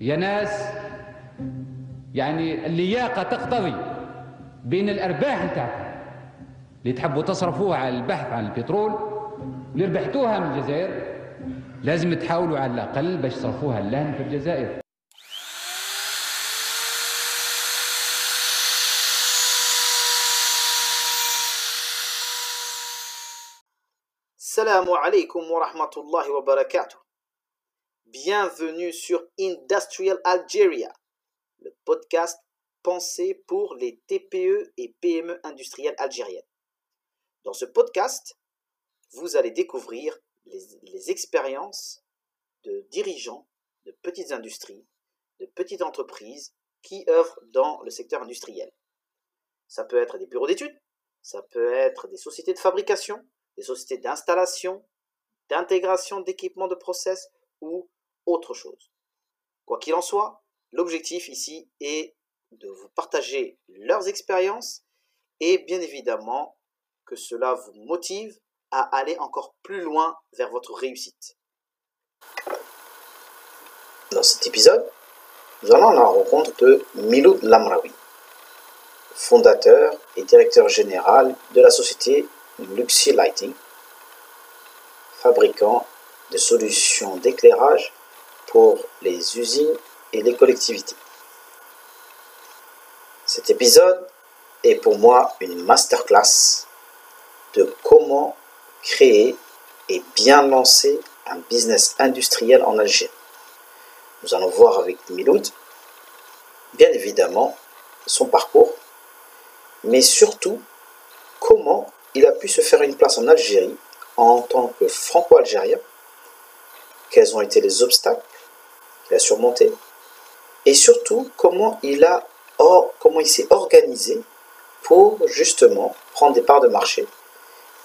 يا ناس يعني اللياقة تقتضي بين الأرباح نتاعكم اللي تحبوا تصرفوها على البحث عن البترول اللي ربحتوها من الجزائر لازم تحاولوا على الأقل باش تصرفوها لهن في الجزائر alaikum wa rahmatullahi wa barakatuh. Bienvenue sur Industrial Algeria, le podcast pensé pour les TPE et PME industrielles algériennes. Dans ce podcast, vous allez découvrir les, expériences de dirigeants de petites industries, de petites entreprises qui œuvrent dans le secteur industriel. Ça peut être des bureaux d'études, ça peut être des sociétés de fabrication, des sociétés d'installation, d'intégration d'équipements de process ou autre chose. Quoi qu'il en soit, l'objectif ici est de vous partager leurs expériences et bien évidemment que cela vous motive à aller encore plus loin vers votre réussite. Dans cet épisode, nous allons à la rencontre de Miloud Lamraoui, fondateur et directeur général de la société Luxi Lighting, fabricant de solutions d'éclairage pour les usines et les collectivités. Cet épisode est pour moi une masterclass de comment créer et bien lancer un business industriel en Algérie. Nous allons voir avec Miloud, bien évidemment, son parcours, mais surtout comment il a pu se faire une place en Algérie en tant que franco-algérien, quels ont été les obstacles qu'il a surmontés, et surtout comment il a or, comment il s'est organisé pour justement prendre des parts de marché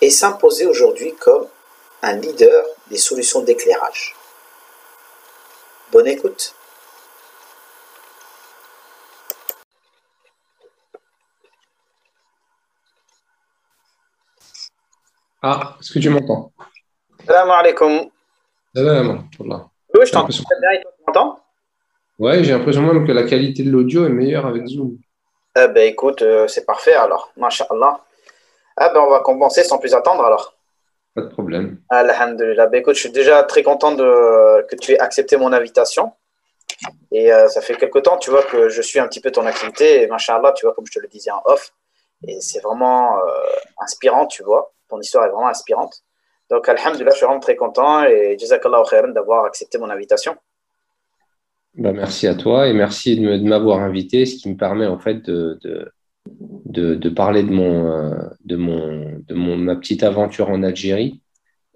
et s'imposer aujourd'hui comme un leader des solutions d'éclairage. Bonne écoute. Ah, est-ce que tu m'entends? Salam alaikum. Salam. Oui, je t'entends bien tu m'entends Ouais, j'ai l'impression même que la qualité de l'audio est meilleure avec Zoom. Eh ben écoute, euh, c'est parfait alors, masha'Allah. Ah ben on va commencer sans plus attendre alors. Pas de problème. Alhamdulillah. Ben écoute, je suis déjà très content de, que tu aies accepté mon invitation. Et euh, ça fait quelque temps, tu vois, que je suis un petit peu ton activité. Et tu vois, comme je te le disais en off. Et c'est vraiment euh, inspirant, tu vois. Ton histoire est vraiment inspirante. Donc, alhamdulillah, je suis vraiment très content. Et jazakallah khairan d'avoir accepté mon invitation. Bah, merci à toi et merci de m'avoir invité, ce qui me permet en fait de, de, parler de, mon, euh, de, mon, de mon, ma petite aventure en Algérie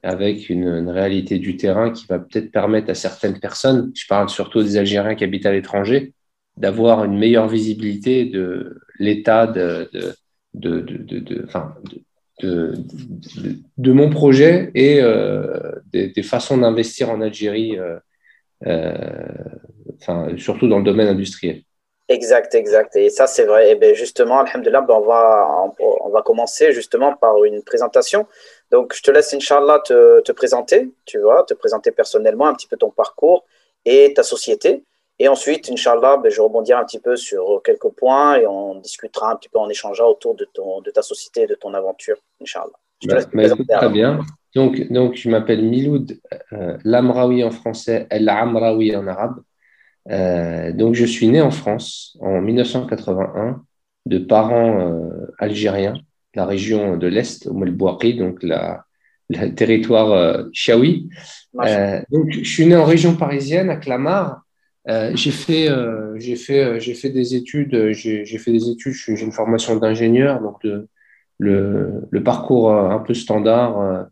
avec une, une réalité du terrain qui va peut-être permettre à certaines personnes, je parle surtout des Algériens qui habitent à l'étranger, d'avoir une meilleure visibilité de l'état de, de, de, de, de, de- mon projet et euh, des, façons d'investir en Algérie. euh, euh, enfin, surtout dans le domaine industriel. Exact, exact. Et ça, c'est vrai. Et ben justement, alhamdulillah, ben on, va, on va commencer justement par une présentation. Donc, je te laisse, Inch'Allah, te, te présenter, tu vois, te présenter personnellement un petit peu ton parcours et ta société. Et ensuite, Inch'Allah, ben, je rebondirai un petit peu sur quelques points et on discutera un petit peu, en échangeant autour de, ton, de ta société et de ton aventure, Inch'Allah. Bah, bah, très bien. Donc, donc je m'appelle Miloud euh, Lamraoui en français, El Amraoui en arabe. Euh, donc, je suis né en France en 1981 de parents euh, algériens, la région de l'Est, au Bouakhi, donc la, le territoire euh, Chaoui. Euh, donc, je suis né en région parisienne, à Clamart. Euh, j'ai fait, euh, j'ai fait, euh, j'ai fait des études. euh, J'ai fait des études. J'ai une formation d'ingénieur, donc de, le, le parcours euh, un peu standard,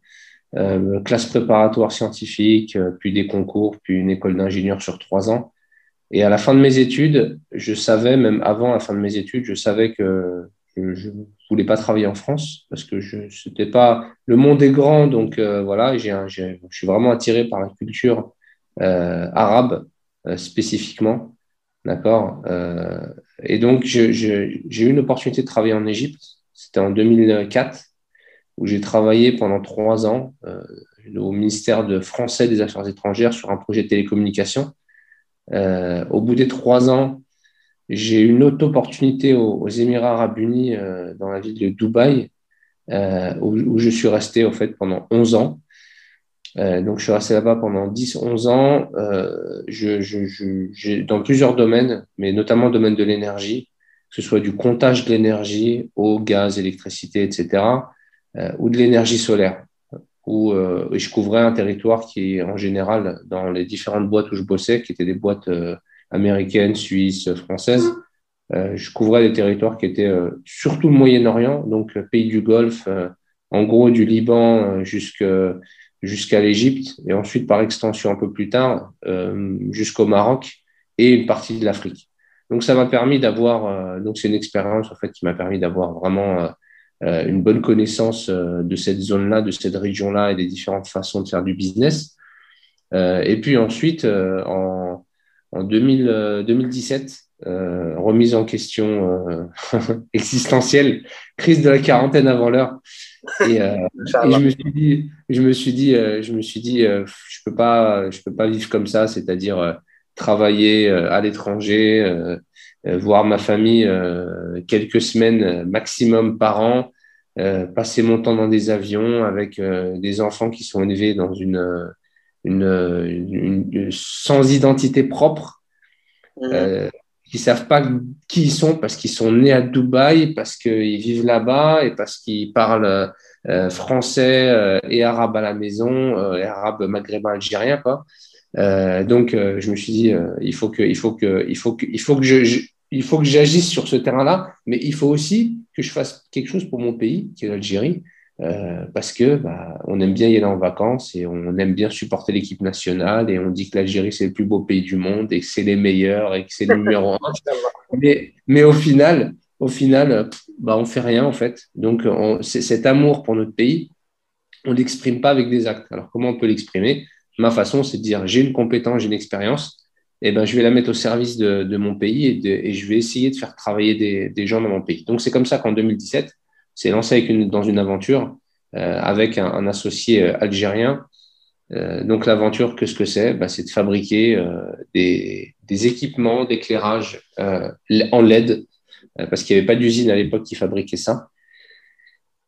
classe préparatoire scientifique, puis des concours, puis une école d'ingénieur sur trois ans. Et à la fin de mes études, je savais, même avant la fin de mes études, je savais que je ne voulais pas travailler en France parce que je c'était pas le monde est grand, donc voilà, j'ai je suis vraiment attiré par la culture arabe spécifiquement, d'accord. Euh, et donc j'ai eu une opportunité de travailler en Égypte. C'était en 2004 où j'ai travaillé pendant trois ans euh, au ministère de français des Affaires étrangères sur un projet de télécommunication au bout des trois ans, j'ai eu une autre opportunité aux, Émirats arabes unis dans la ville de Dubaï, où, je suis resté en fait pendant 11 ans. Euh, donc, je suis resté là-bas pendant 10-11 ans, euh, je, je, dans plusieurs domaines, mais notamment le domaine de l'énergie, que ce soit du comptage de l'énergie, eau, gaz, électricité, etc., euh, ou de l'énergie solaire, où je couvrais un territoire qui, en général, dans les différentes boîtes où je bossais, qui étaient des boîtes américaines, suisses, françaises, je couvrais des territoires qui étaient surtout le Moyen-Orient, donc pays du Golfe, en gros du Liban jusqu'à jusqu'à l'Égypte et ensuite par extension un peu plus tard euh, jusqu'au Maroc et une partie de l'Afrique. Donc ça m'a permis d'avoir, euh, donc c'est une expérience en fait qui m'a permis d'avoir vraiment euh, une bonne connaissance de cette zone-là, de cette région-là et des différentes façons de faire du business. et puis ensuite, en, en 2000, 2017, remise en question existentielle, crise de la quarantaine avant l'heure. Et, euh, je me suis dit, je me suis dit, euh, je me suis dit, euh, je peux pas, je peux pas vivre comme ça, c'est-à-dire travailler à l'étranger, voir ma famille quelques semaines maximum par an, passer mon temps dans des avions avec des enfants qui sont élevés dans une, une, sans identité propre. Mmh qui savent pas qui ils sont parce qu'ils sont nés à Dubaï, parce qu'ils vivent là-bas et parce qu'ils parlent euh, français euh, et arabe à la maison, euh, et arabe maghrébin algérien quoi. donc je me suis dit il faut que il faut que il faut que il faut que je, il faut que j'agisse sur ce terrain-là, mais il faut aussi que je fasse quelque chose pour mon pays, qui est l'Algérie, euh, parce que bah, on aime bien y aller en vacances et on aime bien supporter l'équipe nationale et on dit que l'Algérie c'est le plus beau pays du monde et que c'est les meilleurs et que c'est le numéro un. Mais, mais au final, au final, bah, on fait rien en fait. Donc cet amour pour notre pays, on l'exprime pas avec des actes. Alors comment on peut l'exprimer? Ma façon, c'est de dire j'ai une compétence, j'ai une expérience, et ben je vais la mettre au service de, mon pays et, je vais essayer de faire travailler des, gens dans mon pays. Donc c'est comme ça qu'en 2017 s'est lancé dans une aventure euh, avec un, associé euh, algérien. Euh, donc l'aventure, qu'est-ce que c'est? Bah, C'est de fabriquer des, équipements d'éclairage en LED, parce qu'il n'y avait pas d'usine à l'époque qui fabriquait ça.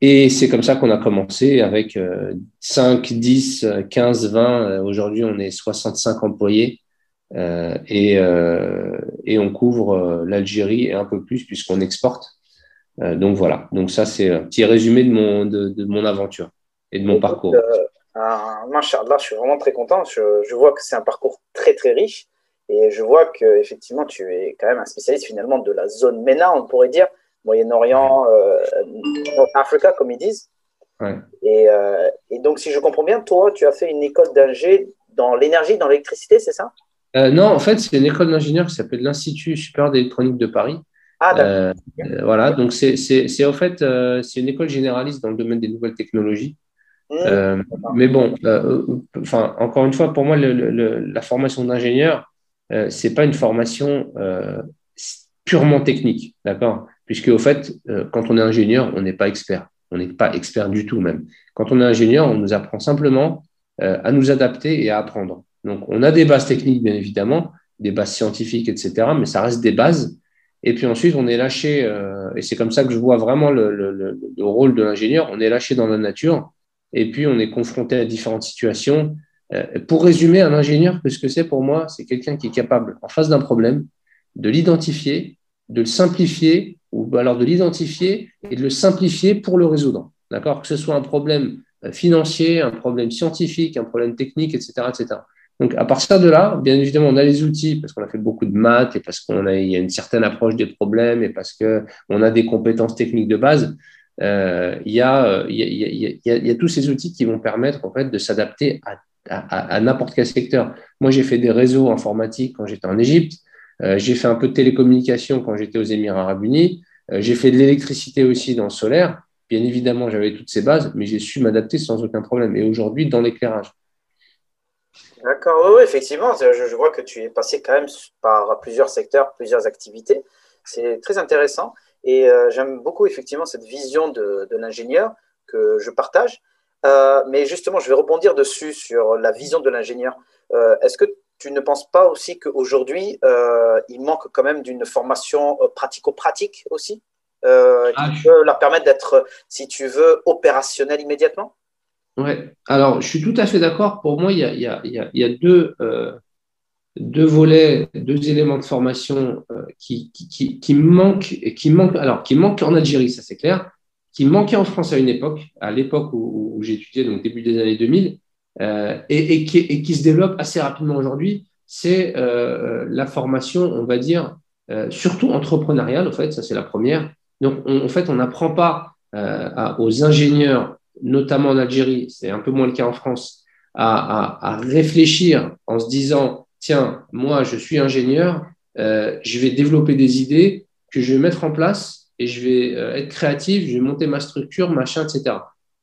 Et c'est comme ça qu'on a commencé avec 5, 10, 15, 20. Aujourd'hui, on est 65 employés. Euh, et, euh, et, on couvre l'Algérie et un peu plus puisqu'on exporte. Euh, donc voilà, donc ça c'est un petit résumé de mon, de, mon aventure et de mon parcours. Euh, Machallah, je suis vraiment très content. Je, je vois que c'est un parcours très très riche et je vois que effectivement tu es quand même un spécialiste finalement de la zone MENA, on pourrait dire, Moyen-Orient, euh, Africa comme ils disent. Ouais. Et, euh, et, donc si je comprends bien, toi tu as fait une école d'ingé dans l'énergie, dans l'électricité, c'est ça? Euh, Non, en fait c'est une école d'ingénieur qui s'appelle l'Institut supérieur d'électronique de Paris. Ah, euh, voilà, donc c'est en fait c'est une école généraliste dans le domaine des nouvelles technologies. Mmh. Mais bon, enfin encore une fois, pour moi, la formation d'ingénieur, c'est pas une formation purement technique, d'accord? Puisque au fait, quand on est ingénieur, on n'est pas expert, on n'est pas expert du tout même. Quand on est ingénieur, on nous apprend simplement à nous adapter et à apprendre. Donc, on a des bases techniques, bien évidemment, des bases scientifiques, etc., mais ça reste des bases. Et puis ensuite, on est lâché, euh, et c'est comme ça que je vois vraiment le, rôle de l'ingénieur, on est lâché dans la nature, et puis on est confronté à différentes situations. Euh, pour résumer, un ingénieur, ce que c'est pour moi, c'est quelqu'un qui est capable, en face d'un problème, de l'identifier, de le simplifier, ou alors de l'identifier et de le simplifier pour le résoudre. D'accord? Que ce soit un problème euh, financier, un problème scientifique, un problème technique, etc. etc. Donc, à partir de là, bien évidemment, on a les outils parce qu'on a fait beaucoup de maths et parce qu'on a, y a une certaine approche des problèmes et parce qu'on a des compétences techniques de base. Euh, il, y a, y a tous ces outils qui vont permettre en fait, de s'adapter à, à, n'importe quel secteur. Moi, j'ai fait des réseaux informatiques quand j'étais en Égypte. Euh, j'ai fait un peu de télécommunication quand j'étais aux Émirats arabes unis. Euh, j'ai fait de l'électricité aussi dans le solaire. Bien évidemment, j'avais toutes ces bases, mais j'ai su m'adapter sans aucun problème. Et aujourd'hui, dans l'éclairage. D'accord, oui, effectivement, je, vois que tu es passé quand même par plusieurs secteurs, plusieurs activités. C'est très intéressant et euh, j'aime beaucoup effectivement cette vision de, l'ingénieur que je partage. Euh, mais justement, je vais rebondir dessus sur la vision de l'ingénieur. Euh, est-ce que tu ne penses pas aussi qu'aujourd'hui, euh, il manque quand même d'une formation pratico-pratique aussi euh, qui Ah, je- peut leur permettre d'être, si tu veux, opérationnel immédiatement? Ouais. Alors, je suis tout à fait d'accord. Pour moi, il y a, il y a- il y a- il y a deux, euh, deux volets, deux éléments de formation euh, qui, qui, qui, qui manquent, et qui manquent, alors, qui manquent en Algérie, ça c'est clair, qui manquaient en France à une époque, à l'époque où, j'étudiais, donc début des années 2000, euh, et, qui, se développe assez rapidement aujourd'hui, c'est euh, la formation, on va dire, euh, surtout entrepreneuriale, en fait, ça c'est la première. Donc, on- en fait, on n'apprend pas aux ingénieurs notamment en Algérie, c'est un peu moins le cas en France, à, réfléchir en se disant, tiens, moi, je suis ingénieur, je vais développer des idées que je vais mettre en place et je vais euh, être créatif, je vais monter ma structure, machin, etc.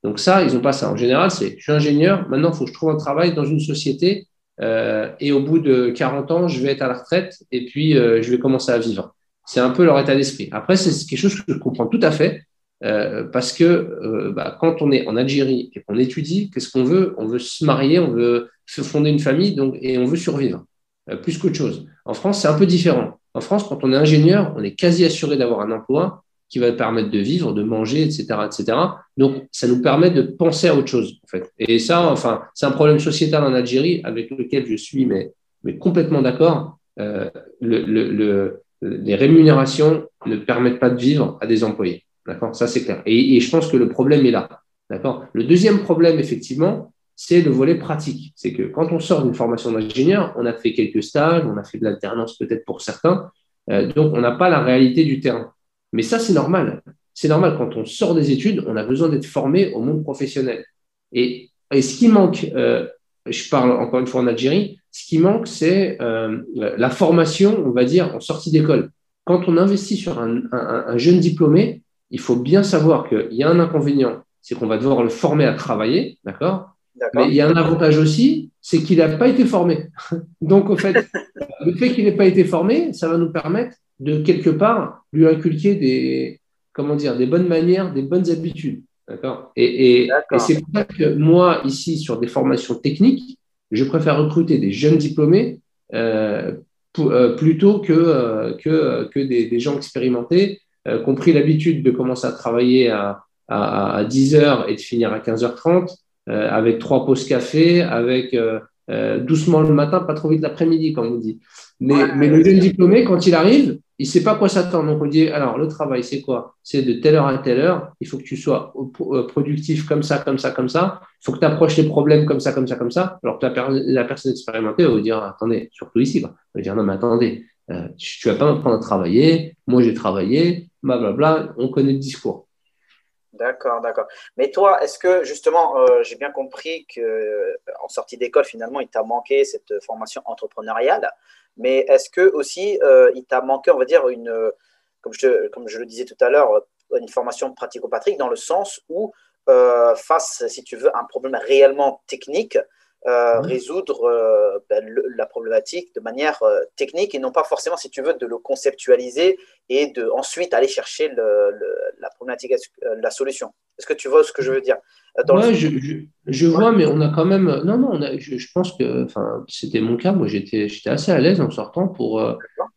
Donc ça, ils n'ont pas ça. En général, c'est, je suis ingénieur, maintenant, il faut que je trouve un travail dans une société euh, et au bout de 40 ans, je vais être à la retraite et puis euh, je vais commencer à vivre. C'est un peu leur état d'esprit. Après, c'est quelque chose que je comprends tout à fait. Parce que bah, quand on est en Algérie et qu'on étudie, qu'est-ce qu'on veut? On veut se marier, on veut se fonder une famille donc, et on veut survivre, plus qu'autre chose. En France, c'est un peu différent. En France, quand on est ingénieur, on est quasi assuré d'avoir un emploi qui va permettre de vivre, de manger, etc., etc. Donc, ça nous permet de penser à autre chose, en fait. Et ça, enfin, c'est un problème sociétal en Algérie avec lequel je suis mais, mais complètement d'accord. Euh, le, le, le, les rémunérations ne permettent pas de vivre à des employés. D'accord? Ça, c'est clair. Et, et, je pense que le problème est là. D'accord? Le deuxième problème, effectivement, c'est le volet pratique. C'est que quand on sort d'une formation d'ingénieur, on a fait quelques stages, on a fait de l'alternance peut-être pour certains, euh, donc on n'a pas la réalité du terrain. Mais ça, c'est normal. C'est normal, quand on sort des études, on a besoin d'être formé au monde professionnel. Et, et ce qui manque, euh, je parle encore une fois en Algérie, ce qui manque, c'est euh, la formation, on va dire, en sortie d'école. Quand on investit sur un, un, un jeune diplômé, il faut bien savoir qu'il y a un inconvénient, c'est qu'on va devoir le former à travailler, d'accord? Mais il y a un avantage aussi, c'est qu'il n'a pas été formé. Donc, au fait, le fait qu'il n'ait pas été formé, ça va nous permettre de quelque part lui inculquer des, comment dire, des bonnes manières, des bonnes habitudes, d'accord? Et, et, et c'est pour ça que moi, ici, sur des formations techniques, je préfère recruter des jeunes diplômés euh, pour, euh, plutôt que, euh, que, que des, des gens expérimentés qui ont pris l'habitude de commencer à travailler à, à, à 10 heures et de finir à 15h30, euh, avec trois pauses café, avec doucement le matin, pas trop vite l'après-midi, comme on dit. Mais, ouais, mais le jeune diplômé, quand il arrive, il ne sait pas quoi s'attendre. Donc on dit, alors le travail, c'est quoi? C'est de telle heure à telle heure, il faut que tu sois productif comme ça, comme ça, comme ça, il faut que tu approches les problèmes comme ça, comme ça, comme ça. Alors que la, personne expérimentée va vous dire, attendez, surtout ici, quoi. va dire, non mais attendez, euh, tu vas pas m'apprendre à travailler, moi j'ai travaillé, blablabla, on connaît le discours. D'accord, d'accord. Mais toi, est-ce que justement, euh, j'ai bien compris que euh, en sortie d'école, finalement, il t'a manqué cette formation entrepreneuriale, mais est-ce que aussi euh, il t'a manqué, on va dire, une, comme je, comme je le disais tout à l'heure, une formation pratico-pratique dans le sens où, euh, face, si tu veux, à un problème réellement technique, euh, mmh. résoudre euh, ben, le, la problématique de manière euh, technique et non pas forcément, si tu veux, de le conceptualiser et de ensuite aller chercher le, le, la problématique, euh, la solution. Est-ce que tu vois ce que je veux dire? Ouais, je, je, je ouais. vois, mais on a quand même. Non, non, on a, je, je, pense que c'était mon cas. Moi, j'étais assez à l'aise en sortant pour, euh,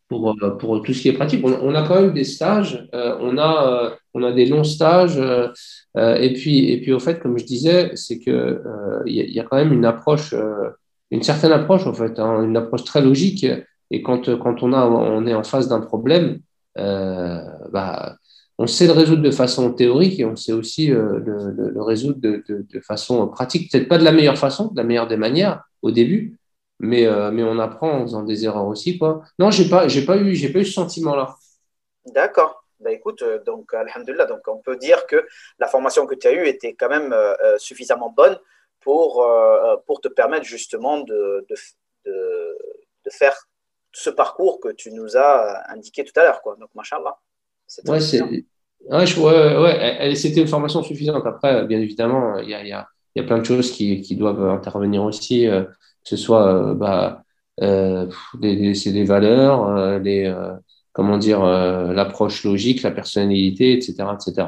pour, pour, tout ce qui est pratique. On, on a quand même des stages, euh, on, a, on a des longs stages. euh, et, puis, et puis, au fait, comme je disais, c'est qu'il euh, y, y, a quand même une approche, euh, une certaine approche, en fait, hein, une approche très logique. Et quand, quand on, a, on est en face d'un problème, euh, bah, on sait le résoudre de façon théorique et on sait aussi euh, le, le, le, résoudre de, de, de façon pratique. Peut-être pas de la meilleure façon, de la meilleure des manières au début, mais, euh, mais on apprend en faisant des erreurs aussi. Quoi. Non, j'ai pas, j'ai pas eu, j'ai pas eu ce sentiment-là. D'accord. Bah écoute, euh, donc alhamdulillah, donc on peut dire que la formation que tu as eue était quand même euh, suffisamment bonne pour, pour te permettre justement de, de, de, faire ce parcours que tu nous as indiqué tout à l'heure. Quoi. Donc, machallah. C'est. Ouais, je, ouais, ouais, c'était une formation suffisante. Après, bien évidemment, il y a, y, a, y a plein de choses qui, qui doivent intervenir aussi, euh, que ce soit euh, bah, euh, les, c'est les valeurs, euh, les, comment dire, l'approche logique, la personnalité, etc., etc.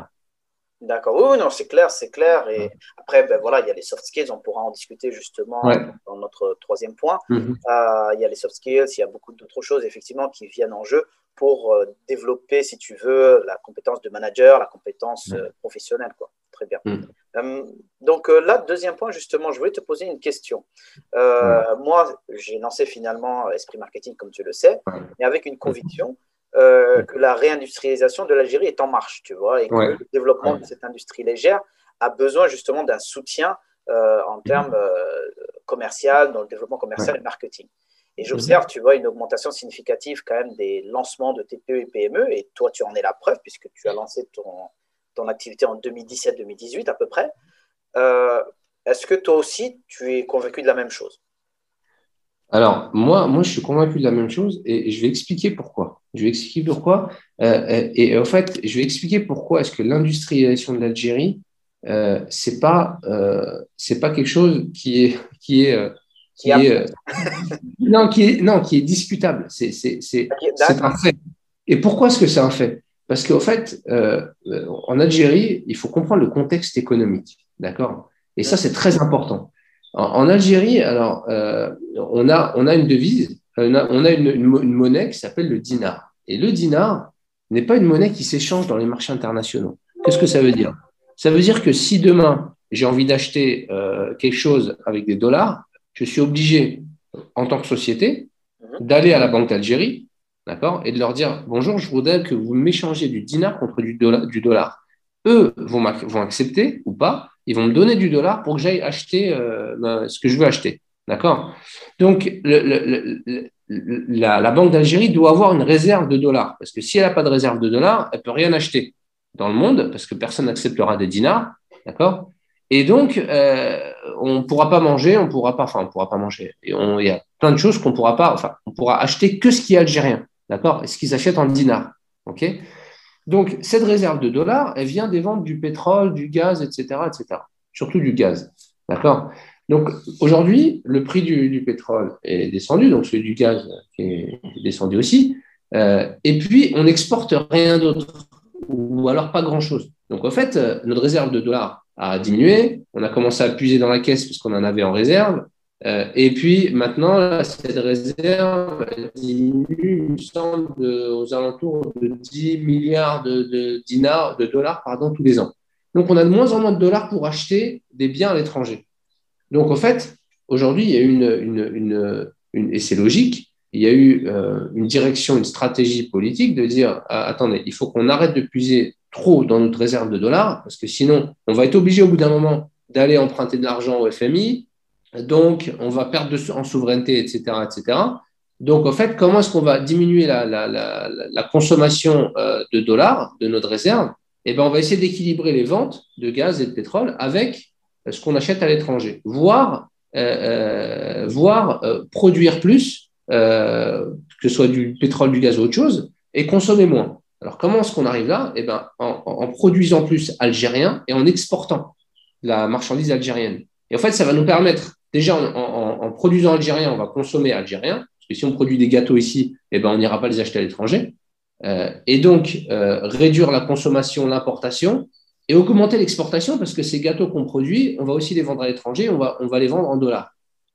D'accord. Oui, non, c'est clair, c'est clair. Et après, ben, voilà, il y a les soft skills, on pourra en discuter justement dans notre troisième point. Mhm. Euh, il y a les soft skills, il y a beaucoup d'autres choses effectivement qui viennent en jeu pour euh, développer, si tu veux, la compétence de manager, la compétence euh, professionnelle. Quoi. Très bien. Mhm. donc là, deuxième point, justement, je voulais te poser une question. Moi, j'ai lancé finalement Esprit Marketing, comme tu le sais, mais avec une conviction euh, que la réindustrialisation de l'Algérie est en marche, tu vois, et que le développement de cette industrie légère a besoin justement d'un soutien euh, en termes euh, commercial, dans le développement commercial et marketing. Et j'observe, tu vois, une augmentation significative quand même des lancements de TPE et PME, et toi, tu en es la preuve puisque tu as lancé ton, ton activité en 2017-2018 à peu près. Est-ce que toi aussi, tu es convaincu de la même chose? Alors, moi, moi, je suis convaincu de la même chose et je vais expliquer pourquoi. Je vais expliquer pourquoi. Euh, euh, et en fait, je vais expliquer pourquoi est-ce que l'industrialisation de l'Algérie, euh, c'est pas, euh, c'est pas quelque chose qui est, qui est, qui est, non, qui est, non, qui est discutable. C'est, c'est, c'est, c'est un fait. Et pourquoi est-ce que c'est un fait? Parce qu'en fait, en Algérie, il faut comprendre le contexte économique, d'accord? Et ça, c'est très important. En, Algérie, alors, euh, on, a, on a une devise, on a, une, monnaie qui s'appelle le dinar. Et le dinar n'est pas une monnaie qui s'échange dans les marchés internationaux. Qu'est-ce que ça veut dire? Ça veut dire que si demain, j'ai envie d'acheter euh, quelque chose avec des dollars, je suis obligé, en tant que société, d'aller à la Banque d'Algérie, d'accord, et de leur dire bonjour, je voudrais que vous m'échangez du dinar contre du dollar. Eux vont, vont accepter ou pas, ils vont me donner du dollar pour que j'aille acheter euh, ben, ce que je veux acheter. D'accord? Donc, la, Banque d'Algérie doit avoir une réserve de dollars. Parce que si elle n'a pas de réserve de dollars, elle ne peut rien acheter dans le monde parce que personne n'acceptera des dinars. D'accord? Et donc, euh, on ne pourra pas manger, on pourra pas, enfin, on pourra pas manger. Il y a plein de choses qu'on ne pourra pas, enfin, on pourra acheter que ce qui est algérien. D'accord? Et ce qu'ils achètent en dinars. OK? Donc, cette réserve de dollars, elle vient des ventes du pétrole, du gaz, etc., etc. Surtout du gaz. D'accord? Donc, aujourd'hui, le prix du, pétrole est descendu, donc celui du gaz est descendu aussi. Euh, et puis, on n'exporte rien d'autre, ou alors pas grand-chose. Donc, en fait, euh, notre réserve de dollars a diminué. On a commencé à puiser dans la caisse parce qu'on en avait en réserve. Euh, et puis maintenant, cette réserve diminue, aux alentours de 10 milliards de, dinars, de dollars pardon, tous les ans. Donc on a de moins en moins de dollars pour acheter des biens à l'étranger. Donc en fait, aujourd'hui, il y a une, une, et c'est logique, il y a eu euh, une direction, une stratégie politique de dire ah, attendez, il faut qu'on arrête de puiser trop dans notre réserve de dollars, parce que sinon, on va être obligé au bout d'un moment d'aller emprunter de l'argent au FMI, donc, on va perdre en souveraineté, etc., etc. Donc, en fait, comment est-ce qu'on va diminuer la, consommation euh, de dollars de notre réserve? Eh bien, on va essayer d'équilibrer les ventes de gaz et de pétrole avec ce qu'on achète à l'étranger, voire, euh, produire plus, que ce soit du pétrole, du gaz ou autre chose, et consommer moins. Alors, comment est-ce qu'on arrive là? Eh bien, en, en, produisant plus algérien et en exportant la marchandise algérienne. Et en fait, ça va nous permettre déjà en, produisant algérien, on va consommer algérien, parce que si on produit des gâteaux ici, eh ben, on n'ira pas les acheter à l'étranger. Euh, et donc, euh, réduire la consommation, l'importation, et augmenter l'exportation, parce que ces gâteaux qu'on produit, on va aussi les vendre à l'étranger, on va, on va les vendre en dollars.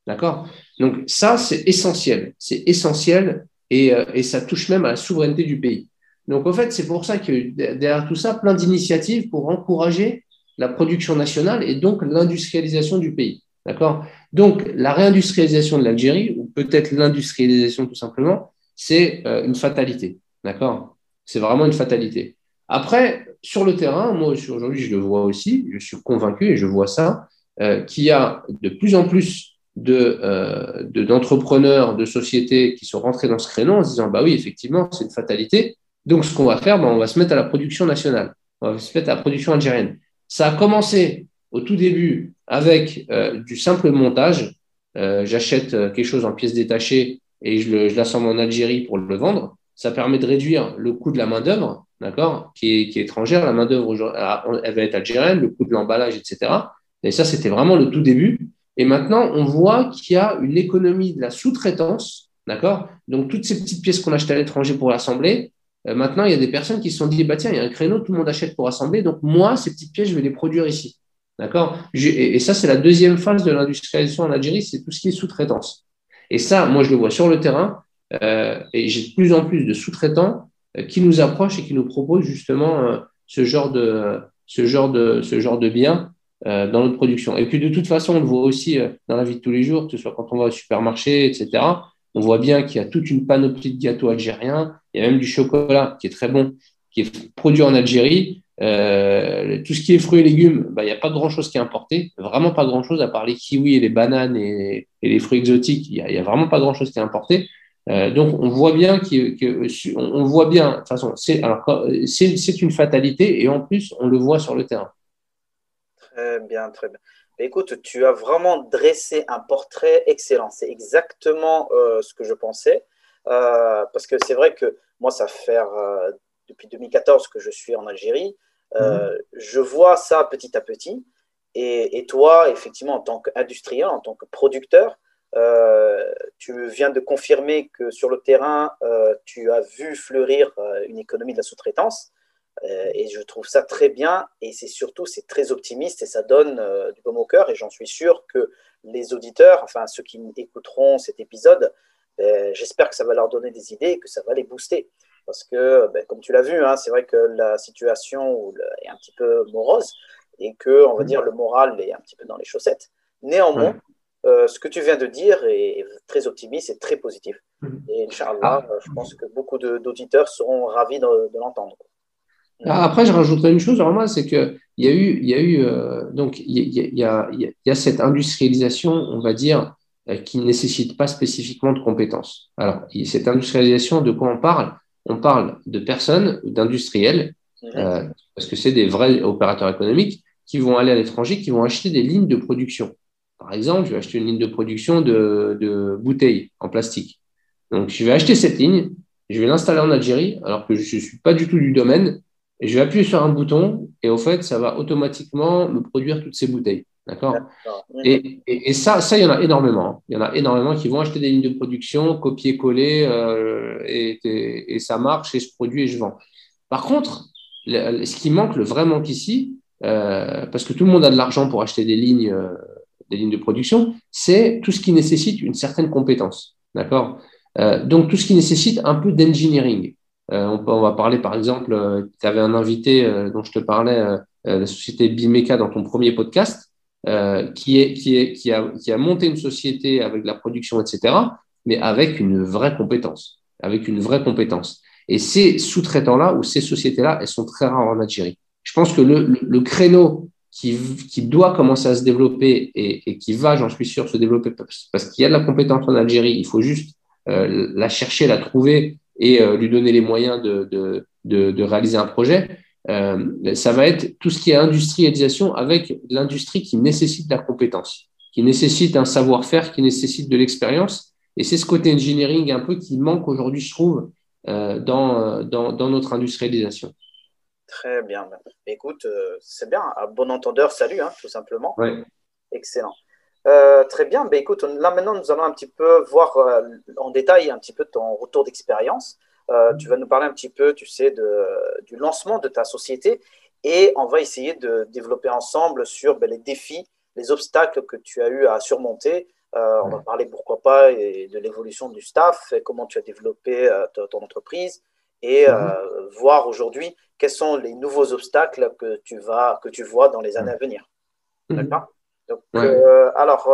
D'accord? Donc, ça, c'est essentiel. C'est essentiel et, euh, et, ça touche même à la souveraineté du pays. Donc, en fait, c'est pour ça que derrière tout ça, plein d'initiatives pour encourager la production nationale et donc l'industrialisation du pays. D'accord? Donc, la réindustrialisation de l'Algérie, ou peut-être l'industrialisation tout simplement, c'est euh, une fatalité. D'accord? C'est vraiment une fatalité. Après, sur le terrain, moi aujourd'hui, je le vois aussi, je suis convaincu et je vois ça, euh, qu'il y a de plus en plus euh, d'entrepreneurs, de, sociétés qui sont rentrés dans ce créneau en se disant, bah oui, effectivement, c'est une fatalité. Donc, ce qu'on va faire, bah, on va se mettre à la production nationale, on va se mettre à la production algérienne. Ça a commencé au tout début avec euh, du simple montage. J'achète quelque chose en pièces détachées et je l'assemble en Algérie pour le vendre. Ça permet de réduire le coût de la main-d'œuvre, d'accord, qui est, qui est étrangère. La main-d'œuvre, elle va être algérienne, le coût de l'emballage, etc. Et ça, c'était vraiment le tout début. Et maintenant, on voit qu'il y a une économie de la sous-traitance, d'accord Donc, toutes ces petites pièces qu'on achète à l'étranger pour l'assembler, maintenant, il y a des personnes qui se sont dit, bah, tiens, il y a un créneau, tout le monde achète pour assembler, donc moi, ces petites pièces, je vais les produire ici. D'accord et, ça, c'est la deuxième phase de l'industrialisation en Algérie, c'est tout ce qui est sous-traitance. Et ça, moi, je le vois sur le terrain, et j'ai de plus en plus de sous-traitants qui nous approchent et qui nous proposent justement ce genre de, ce genre de, ce genre de euh, dans notre production. Et puis de toute façon, on le voit aussi euh, dans la vie de tous les jours, que ce soit quand on va au supermarché, etc. On voit bien qu'il y a toute une panoplie de gâteaux algériens. Il y a même du chocolat qui est très bon, qui est produit en Algérie. Euh, tout ce qui est fruits et légumes, bah, il n'y a pas grand-chose qui est importé, vraiment pas grand-chose, à part les kiwis et les bananes et, les fruits exotiques, il n'y a, vraiment pas grand-chose qui est importé. Donc on voit bien que, on voit bien, de toute façon, c'est une fatalité et en plus on le voit sur le terrain. Très bien, très bien. Écoute, tu as vraiment dressé un portrait excellent. C'est exactement euh, ce que je pensais. Euh, parce que c'est vrai que moi, ça fait euh, depuis 2014 que je suis en Algérie. Mhm. Je vois ça petit à petit. Et, et toi, effectivement, en tant qu'industriel, en tant que producteur, tu viens de confirmer que sur le terrain, tu as vu fleurir une économie de la sous-traitance. Euh, et je trouve ça très bien et c'est surtout c'est très optimiste et ça donne euh, du baume au cœur et j'en suis sûr que les auditeurs, enfin ceux qui écouteront cet épisode, j'espère que ça va leur donner des idées et que ça va les booster. Parce que, ben, comme tu l'as vu, hein, c'est vrai que la situation est un petit peu morose et que, on va dire, le moral est un petit peu dans les chaussettes. Néanmoins, euh, ce que tu viens de dire est très optimiste et très positif. Et Inch'Allah, ah. je pense que beaucoup d'auditeurs seront ravis de l'entendre. Après, je rajouterais une chose, vraiment, c'est qu'il y a eu, il y a eu euh, donc il y a, il y a, cette industrialisation, on va dire, euh, qui ne nécessite pas spécifiquement de compétences. Alors, cette industrialisation, de quoi on parle? On parle de personnes, d'industriels, euh, parce que c'est des vrais opérateurs économiques qui vont aller à l'étranger, qui vont acheter des lignes de production. Par exemple, je vais acheter une ligne de production de, de bouteilles en plastique. Donc, je vais acheter cette ligne, je vais l'installer en Algérie, alors que je ne suis pas du tout du domaine, et je vais appuyer sur un bouton et au fait, ça va automatiquement me produire toutes ces bouteilles. D'accord? Et, et, ça, ça, il y en a énormément. Hein. Il y en a énormément qui vont acheter des lignes de production, copier-coller, euh, et, et, ça marche, et je produis et je vends. Par contre, ce qui manque, le vrai manque ici, euh, parce que tout le monde a de l'argent pour acheter des lignes, euh, des lignes de production, c'est tout ce qui nécessite une certaine compétence. D'accord? Donc, tout ce qui nécessite un peu d'engineering. Euh, on, va parler par exemple, euh, tu avais un invité euh, dont je te parlais, la société Bimeka dans ton premier podcast, qui, a, qui a monté une société avec la production, etc., mais avec une vraie compétence. Avec une vraie compétence. Et ces sous-traitants-là ou ces sociétés-là, elles sont très rares en Algérie. Je pense que le, créneau qui, qui, doit commencer à se développer et, et qui va, j'en suis sûr, se développer parce qu'il y a de la compétence en Algérie, il faut juste la chercher, la trouver et euh, lui donner les moyens de, de, de, réaliser un projet, euh, ça va être tout ce qui est industrialisation avec l'industrie qui nécessite de la compétence, qui nécessite un savoir-faire, qui nécessite de l'expérience. Et c'est ce côté engineering un peu qui manque aujourd'hui, je trouve, euh, dans, dans, dans, notre industrialisation. Très bien. Écoute, c'est bien. À bon entendeur, salut, hein, tout simplement. Excellent. très bien. Ben, écoute, là maintenant, nous allons un petit peu voir en détail un petit peu ton retour d'expérience. Euh, tu vas nous parler un petit peu, tu sais, de, du lancement de ta société et on va essayer de développer ensemble sur ben, les défis, les obstacles que tu as eu à surmonter. Euh, on va parler pourquoi pas et de l'évolution du staff, et comment tu as développé euh, ton entreprise et mhm. voir aujourd'hui quels sont les nouveaux obstacles que tu, vas, que tu vois dans les années à venir. Mhm. D'accord? Donc, alors,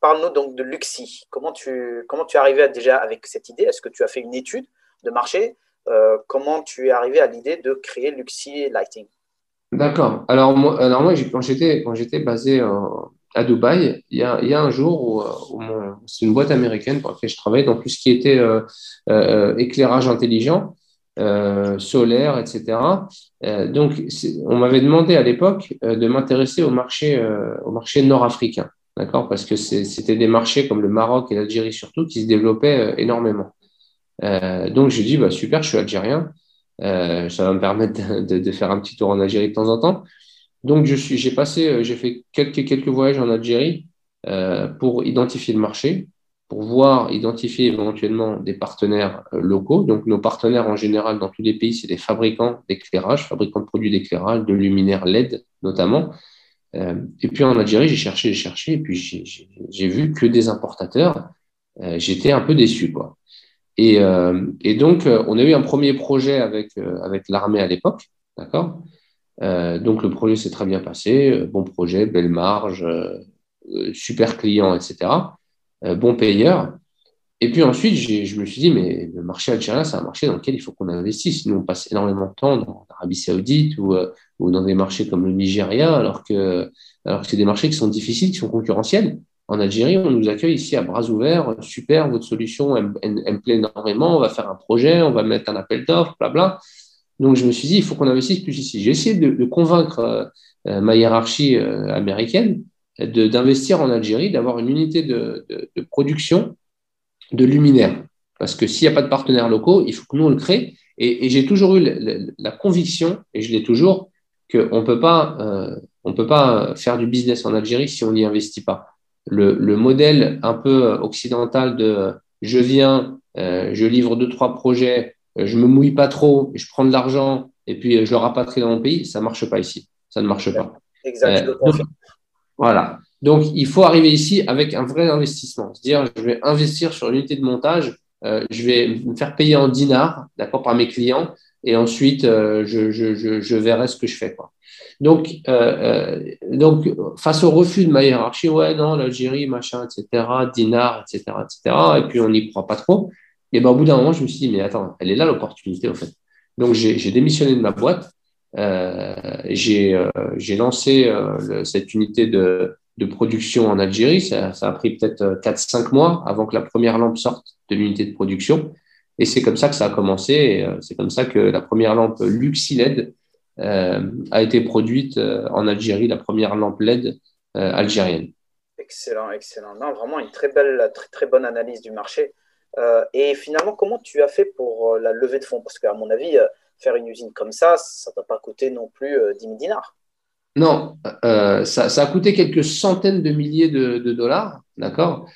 parle-nous donc de Luxi. Comment tu, comment tu es arrivé déjà avec cette idée? Est-ce que tu as fait une étude de marché? Euh, comment tu es arrivé à l'idée de créer Luxi Lighting? D'accord. Alors moi, alors moi quand j'étais quand j'étais basé à Dubaï, il y a, il y a un jour où, euh, c'est une boîte américaine pour laquelle je travaillais dans tout ce qui était euh, éclairage intelligent, solaire, etc. donc on m'avait demandé à l'époque de m'intéresser au marché marché nord-africain, d'accord, parce que c'était des marchés comme le Maroc et l'Algérie surtout qui se développaient énormément. Euh, donc j'ai dit bah, super, je suis algérien, euh, ça va me permettre de, faire un petit tour en Algérie de temps en temps. Donc j'ai passé, euh, j'ai fait quelques quelques voyages en Algérie pour identifier le marché, pour voir, identifier éventuellement des partenaires locaux. Donc, nos partenaires en général dans tous les pays, c'est des fabricants d'éclairage, fabricants de produits d'éclairage, de luminaires LED notamment. et puis en Algérie, j'ai cherché, j'ai cherché, et puis j'ai vu que des importateurs. J'étais un peu déçu, quoi. Et, et, donc, on a eu un premier projet avec, avec l'armée à l'époque, d'accord? Euh, donc le projet s'est très bien passé, euh, bon projet, belle marge, euh, super client, etc. bon payeur. Et puis ensuite, je me suis dit, mais le marché algérien, c'est un marché dans lequel il faut qu'on investisse. Nous, on passe énormément de temps dans l'Arabie Saoudite ou, ou, dans des marchés comme le Nigeria, alors que, alors que c'est des marchés qui sont difficiles, qui sont concurrentiels. En Algérie, on nous accueille ici à bras ouverts. Super, votre solution, elle, me plaît énormément. On va faire un projet, on va mettre un appel d'offres, blabla. Donc, je me suis dit, il faut qu'on investisse plus ici. J'ai essayé de, convaincre euh, euh, ma hiérarchie euh, américaine d'investir en Algérie, d'avoir une unité de, production de luminaires. Parce que s'il n'y a pas de partenaires locaux, il faut que nous, on le crée. Et, j'ai toujours eu la, conviction, et je l'ai toujours, qu'on ne peut pas, on peut pas faire du business en Algérie si on n'y investit pas. Le, le, modèle un peu occidental de je viens, je livre deux, trois projets, euh, je me mouille pas trop, je prends de l'argent et puis euh, je le rapatrie dans mon pays, ça marche pas ici. Ça ne marche pas. Exactement. Euh, voilà. Donc, il faut arriver ici avec un vrai investissement. C'est-à-dire, je vais investir sur l'unité de montage, je vais me faire payer en dinars, d'accord, par mes clients, et ensuite, je, je, verrai ce que je fais. Donc, donc, face au refus de ma hiérarchie, ouais, non, l'Algérie, machin, etc., dinars, etc., etc., et puis on n'y croit pas trop, et ben, au bout d'un moment, je me suis dit, mais attends, elle est là l'opportunité, au fait. Donc, j'ai démissionné de ma boîte. Euh, j'ai euh, lancé euh, cette unité de, de, production en Algérie. Ça, a pris peut-être 4-5 mois avant que la première lampe sorte de l'unité de production. Et c'est comme ça que ça a commencé. C'est comme ça que la première lampe LuxiLED a été produite en Algérie, la première lampe LED algérienne. Excellent, excellent. Non, vraiment une très belle, très, très bonne analyse du marché. Euh, et finalement, comment tu as fait pour euh, la levée de fonds? Parce qu'à mon avis, euh, faire une usine comme ça, ça ne doit pas coûter non plus 10 000 dinars. Non, ça, ça, a coûté quelques centaines de milliers de, dollars, d'accord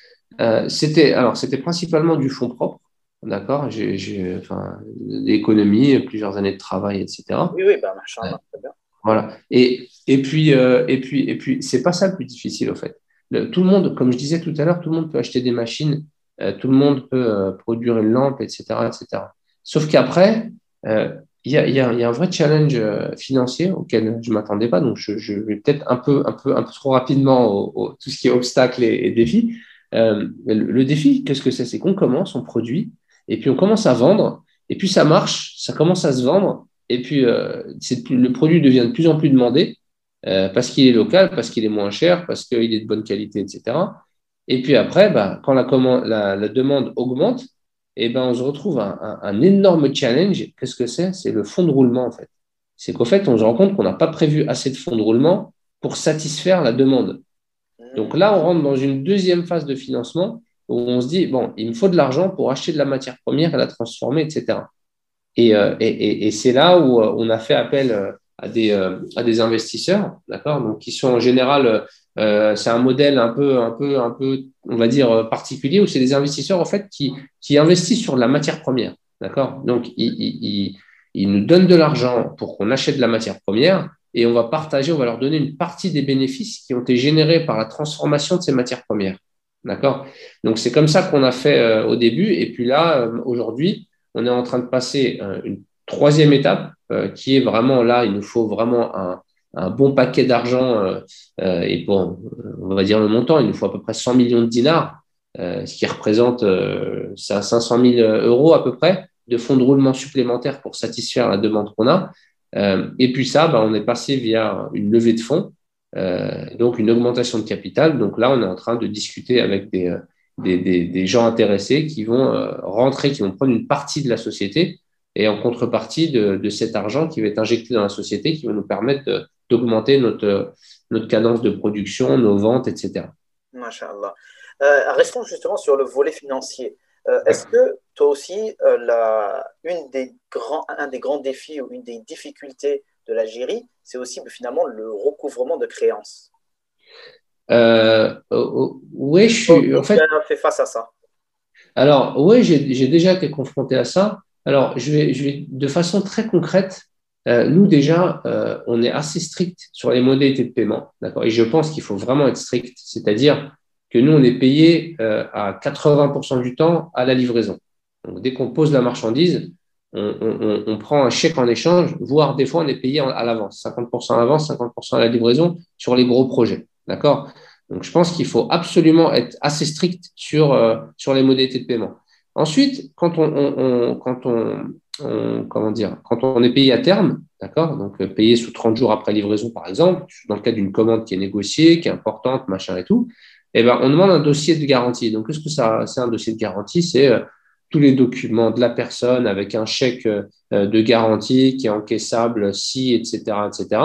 C'était alors c'était principalement du fonds propre, d'accord J'ai enfin, des économies, plusieurs années de travail, etc. Oui, oui, ben, machin, très bien. Voilà. Et, et puis, et puis, et puis, c'est pas ça le plus difficile, au fait. tout le monde, comme je disais tout à l'heure, tout le monde peut acheter des machines euh, tout le monde peut euh, produire une lampe, etc. etc. Sauf qu'après, euh, il y, a, un vrai challenge financier auquel je ne m'attendais pas. Donc, je, vais peut-être un peu, un, peu, un peu trop rapidement au, tout ce qui est obstacles et, défis. le, défi, qu'est-ce que c'est? C'est qu'on commence, on produit, et puis on commence à vendre, et puis ça marche, ça commence à se vendre, et puis le produit devient de plus en plus demandé parce qu'il est local, parce qu'il est moins cher, parce qu'il est de bonne qualité, etc. Et puis après, bah, quand la, demande augmente, eh ben, on se retrouve un, un, énorme challenge. Qu'est-ce que c'est? C'est le fonds de roulement, en fait. C'est qu'au fait, on se rend compte qu'on n'a pas prévu assez de fonds de roulement pour satisfaire la demande. Donc là, on rentre dans une deuxième phase de financement où on se dit, bon, il me faut de l'argent pour acheter de la matière première et la transformer, etc. Euh, et, c'est là où euh, on a fait appel euh, à des, à des investisseurs, d'accord, donc qui sont en général euh, c'est un modèle un peu, un peu, un peu, on va dire particulier où c'est des investisseurs en fait qui, qui investissent sur la matière première, d'accord? Donc ils, ils, ils, nous donnent de l'argent pour qu'on achète de la matière première et on va partager, on va leur donner une partie des bénéfices qui ont été générés par la transformation de ces matières premières, d'accord? Donc c'est comme ça qu'on a fait euh, au début et puis là euh, aujourd'hui on est en train de passer une troisième étape qui est vraiment là, il nous faut vraiment un, un bon paquet d'argent, euh, euh, et bon, on va dire le montant, il nous faut à peu près 100 millions de dinars, euh, ce qui représente 500 000 euros à peu près de fonds de roulement supplémentaires pour satisfaire la demande qu'on a. et puis ça, bah, on est passé via une levée de fonds, donc une augmentation de capital. Donc là, on est en train de discuter avec des, des, des, gens intéressés qui vont rentrer, qui vont prendre une partie de la société et en contrepartie de, de, cet argent qui va être injecté dans la société, qui va nous permettre de, d'augmenter notre, notre cadence de production, nos ventes, etc. Masha'Allah. Euh, restons justement sur le volet financier. Euh, est-ce que toi aussi, euh, la, une des grands, un des grands défis ou une des difficultés de l'Algérie, c'est aussi finalement le recouvrement de créances? Oui, je suis. en fait, fait face à ça? Alors, oui, j'ai déjà été confronté à ça. Alors, je vais, je vais de façon très concrète, euh, nous déjà, euh, on est assez strict sur les modalités de paiement, d'accord? Et je pense qu'il faut vraiment être strict, c'est-à-dire que nous, on est payé euh, à 80% du temps à la livraison. Donc, dès qu'on pose la marchandise, on, prend un chèque en échange, voire des fois, on est payé à l'avance, 50% à l'avance, 50% à la livraison sur les gros projets, d'accord? Donc, je pense qu'il faut absolument être assez strict sur, sur les modalités de paiement. Ensuite, quand on, quand on, comment dire, quand on est payé à terme, d'accord, donc euh, payé sous 30 jours après livraison, par exemple, dans le cas d'une commande qui est négociée, qui est importante, machin et tout, eh ben, on demande un dossier de garantie. Donc, qu'est-ce que ça, c'est un dossier de garantie? C'est euh, tous les documents de la personne avec un chèque euh, de garantie qui est encaissable si, etc., etc.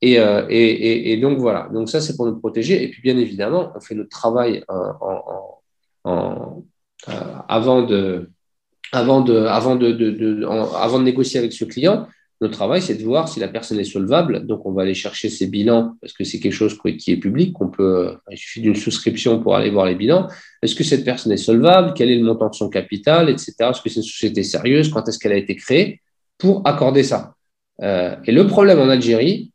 Et, donc voilà. Donc ça, c'est pour nous protéger. Et puis, bien évidemment, on fait notre travail avant de, avant de, avant de, de, de avant de négocier avec ce client, notre travail, c'est de voir si la personne est solvable. Donc, on va aller chercher ses bilans parce que c'est quelque chose qui est public, qu'on peut, il suffit d'une souscription pour aller voir les bilans. Est-ce que cette personne est solvable? Quel est le montant de son capital, etc. Est-ce que c'est une société sérieuse? Quand est-ce qu'elle a été créée? Pour accorder ça. Euh, et le problème en Algérie,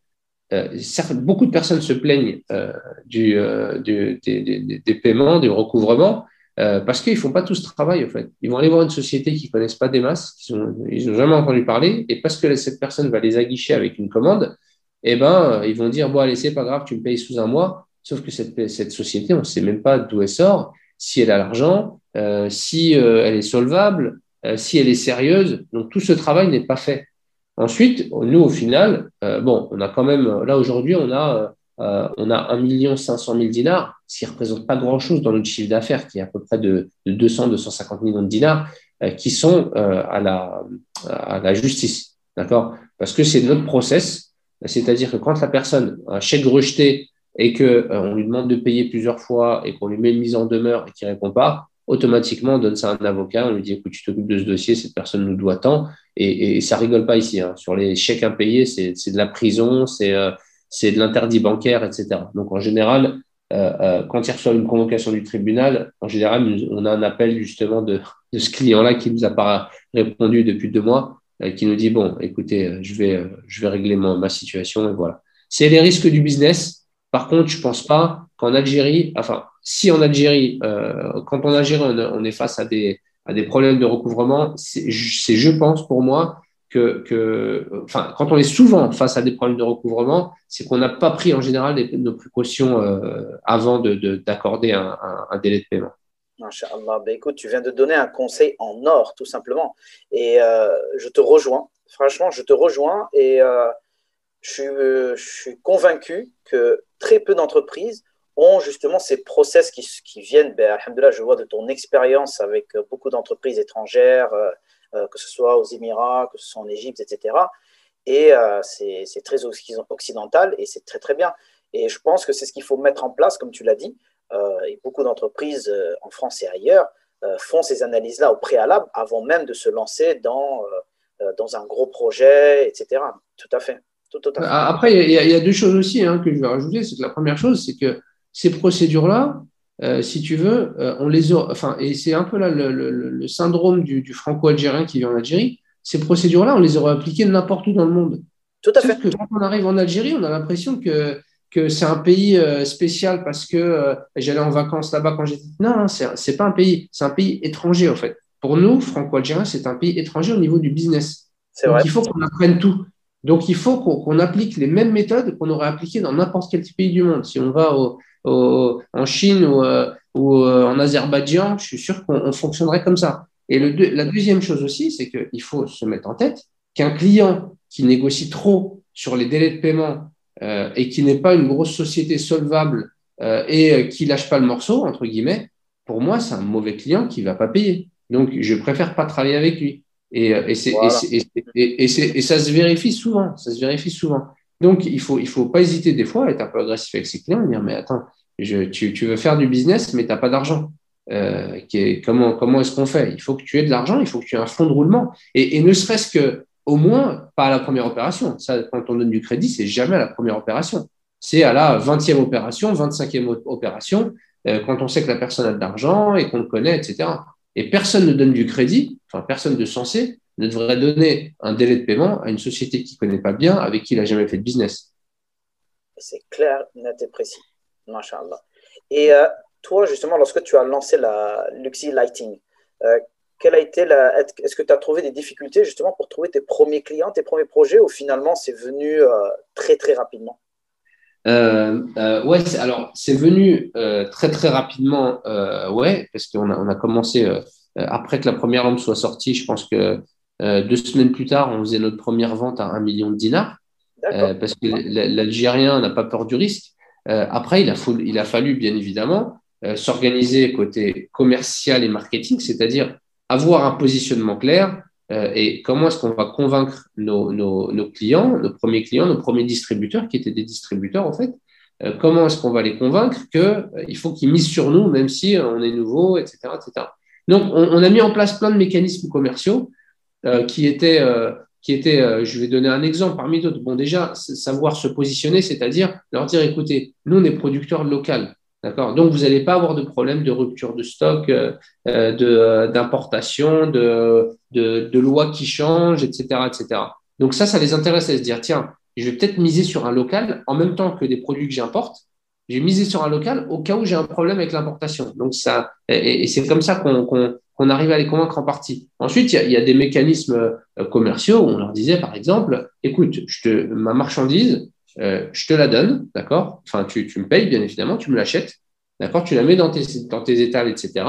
euh, beaucoup de personnes se plaignent euh, du, euh, du, des, des, des, paiements, du recouvrement, euh, parce qu'ils font pas tout ce travail, en fait. Ils vont aller voir une société qui connaissent pas des masses, qui sont, ils n'ont jamais entendu parler, et parce que cette personne va les aguicher avec une commande, eh ben, ils vont dire, bon, allez, c'est pas grave, tu me payes sous un mois. Sauf que cette, cette société, on ne sait même pas d'où elle sort, si elle a l'argent, euh, si euh, elle est solvable, si elle est sérieuse. Donc, tout ce travail n'est pas fait. Ensuite, nous, au final, bon, on a quand même, là, aujourd'hui, on a euh, on a 1 500 000 dinars, ce qui ne représente pas grand-chose dans notre chiffre d'affaires, qui est à peu près de, 200-250 millions de dinars, euh, qui sont euh, à, la, à la justice. D'accord? Parce que c'est notre process, c'est-à-dire que quand la personne a un chèque rejeté et qu'on on lui demande de payer plusieurs fois et qu'on lui met une mise en demeure et qu'il ne répond pas, automatiquement, on donne ça à un avocat, on lui dit écoute, tu t'occupes de ce dossier, cette personne nous doit tant, et, et ça rigole pas ici. Hein. Sur les chèques impayés, c'est de la prison, c'est c'est de l'interdit bancaire, etc. Donc en général, euh, euh, quand il reçoit une convocation du tribunal, en général, on a un appel justement de, de ce client-là qui nous a pas répondu depuis deux mois, euh, qui nous dit bon, écoutez, je vais, je vais régler ma, ma situation et voilà. C'est les risques du business. Par contre, je pense pas qu'en Algérie, enfin, si en Algérie, quand en Algérie on, on, est face à des, à des problèmes de recouvrement, c'est, je pense pour moi, que, enfin, quand on est souvent face à des problèmes de recouvrement, c'est qu'on n'a pas pris en général nos précautions euh, avant d'accorder de, de, un, délai de paiement. Inch'Allah. Ben, écoute, tu viens de donner un conseil en or, tout simplement. Et euh, je te rejoins. Franchement, je te rejoins et euh, je, suis, je convaincu que très peu d'entreprises ont justement ces process qui, viennent, ben, je vois de ton expérience avec beaucoup d'entreprises étrangères, que ce soit aux Émirats, que ce soit en Égypte, etc. Et euh, c'est très occidental et c'est très très bien. Et je pense que c'est ce qu'il faut mettre en place, comme tu l'as dit. Euh, et beaucoup d'entreprises en France et ailleurs font ces analyses-là au préalable avant même de se lancer dans, dans un gros projet, etc. Tout à fait. Après, il y, a deux choses aussi hein, que je vais rajouter. C'est la première chose, c'est que ces procédures-là, euh, si tu veux, euh, on les a, enfin, et c'est un peu là le, le, le syndrome du, du franco-algérien qui vient en Algérie. Ces procédures-là, on les aurait appliquées n'importe où dans le monde. Tout à fait. Que quand on arrive en Algérie, on a l'impression que, que c'est un pays euh, spécial parce que j'allais en vacances là-bas quand j'étais. Non, non c'est pas un pays, c'est un pays étranger en fait. Pour nous, franco-algériens, c'est un pays étranger au niveau du business. C'est vrai. il faut qu'on apprenne tout. Donc il faut qu'on qu applique les mêmes méthodes qu'on aurait appliquées dans n'importe quel pays du monde. Si on va en Chine ou, euh, euh, en Azerbaïdjan, je suis sûr qu'on fonctionnerait comme ça. Et la deuxième chose aussi, c'est qu'il faut se mettre en tête qu'un client qui négocie trop sur les délais de paiement euh, et qui n'est pas une grosse société solvable et qui lâche pas le morceau, entre guillemets, pour moi, c'est un mauvais client qui va pas payer. Donc, je préfère pas travailler avec lui. Et, et, voilà. et, et, et, ça se vérifie souvent. Ça se vérifie souvent. Donc, il faut, il faut pas hésiter des fois à être un peu agressif avec ses clients et dire, mais attends, je, tu, tu, veux faire du business, mais tu n'as pas d'argent. Euh, comment comment est-ce qu'on fait? Il faut que tu aies de l'argent, il faut que tu aies un fonds de roulement. Et, et ne serait-ce que, au moins, pas à la première opération. Ça, quand on donne du crédit, c'est jamais à la première opération. C'est à la 20e opération, 25e opération, euh, quand on sait que la personne a de l'argent et qu'on le connaît, etc. Et personne ne donne du crédit, enfin personne de censé ne devrait donner un délai de paiement à une société qui ne connaît pas bien, avec qui il n'a jamais fait de business. C'est clair, net et précis. Masha'Allah. Et euh, toi, justement, lorsque tu as lancé la Luxy Lighting, euh, quelle a été la... Est-ce que tu as trouvé des difficultés justement pour trouver tes premiers clients, tes premiers projets, ou finalement c'est venu euh, très très rapidement? Ouais, alors c'est venu très très rapidement, ouais, parce qu'on a, on a commencé après que la première lampe soit sortie, je pense que deux semaines plus tard, on faisait notre première vente à un million de dinars. parce que l'Algérien n'a pas peur du risque. après, il a, il a fallu, bien évidemment, s'organiser côté commercial et marketing, c'est-à-dire avoir un positionnement clair euh, et comment est-ce qu'on va convaincre nos, nos, nos, clients, nos premiers clients, nos premiers distributeurs, qui étaient des distributeurs en fait, euh, comment est-ce qu'on va les convaincre qu'il euh, il faut qu'ils misent sur nous, même si on est nouveau, etc. etc. Donc, on, on, a mis en place plein de mécanismes commerciaux qui étaient, qui étaient je vais donner un exemple parmi d'autres. Bon, déjà, savoir se positionner, c'est-à-dire leur dire, écoutez, nous, on est producteurs locaux. Donc, vous n'allez pas avoir de problème de rupture de stock, euh, euh, d'importation, de, de, lois qui changent, etc., etc. Donc, ça, ça les intéresse à se dire tiens, je vais peut-être miser sur un local en même temps que des produits que j'importe. J'ai misé sur un local au cas où j'ai un problème avec l'importation. Donc, ça, et, c'est comme ça qu'on arrive à les convaincre en partie. Ensuite, il y, a, des mécanismes euh, commerciaux où on leur disait, par exemple, écoute, je te, ma marchandise, euh, je te la donne, d'accord? Enfin, tu, me payes, bien évidemment, tu me l'achètes, d'accord? Tu la mets dans tes, dans étals, etc.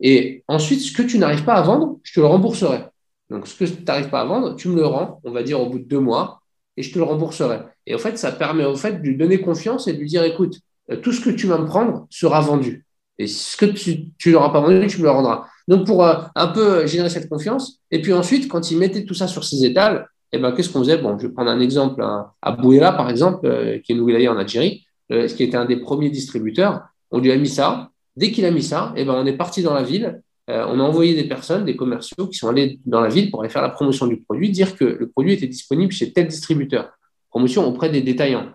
Et ensuite, ce que tu n'arrives pas à vendre, je te le rembourserai. Donc, ce que tu n'arrives pas à vendre, tu me le rends, on va dire, au bout de deux mois, et je te le rembourserai. Et au fait, ça permet au fait de lui donner confiance et de lui dire, écoute, euh, tout ce que tu vas me prendre sera vendu. Et ce que tu ne l'auras pas vendu, tu me le rendras. Donc, pour euh, un peu générer cette confiance. Et puis ensuite, quand il mettait tout ça sur ses étals, eh ben, qu'est-ce qu'on faisait? Bon, je vais prendre un exemple à, à Bouéla, par exemple, euh, qui est une wilaya en Algérie, euh, qui était un des premiers distributeurs. On lui a mis ça. Dès qu'il a mis ça, eh ben, on est parti dans la ville. Euh, on a envoyé des personnes, des commerciaux qui sont allés dans la ville pour aller faire la promotion du produit, dire que le produit était disponible chez tel distributeur. Promotion auprès des détaillants.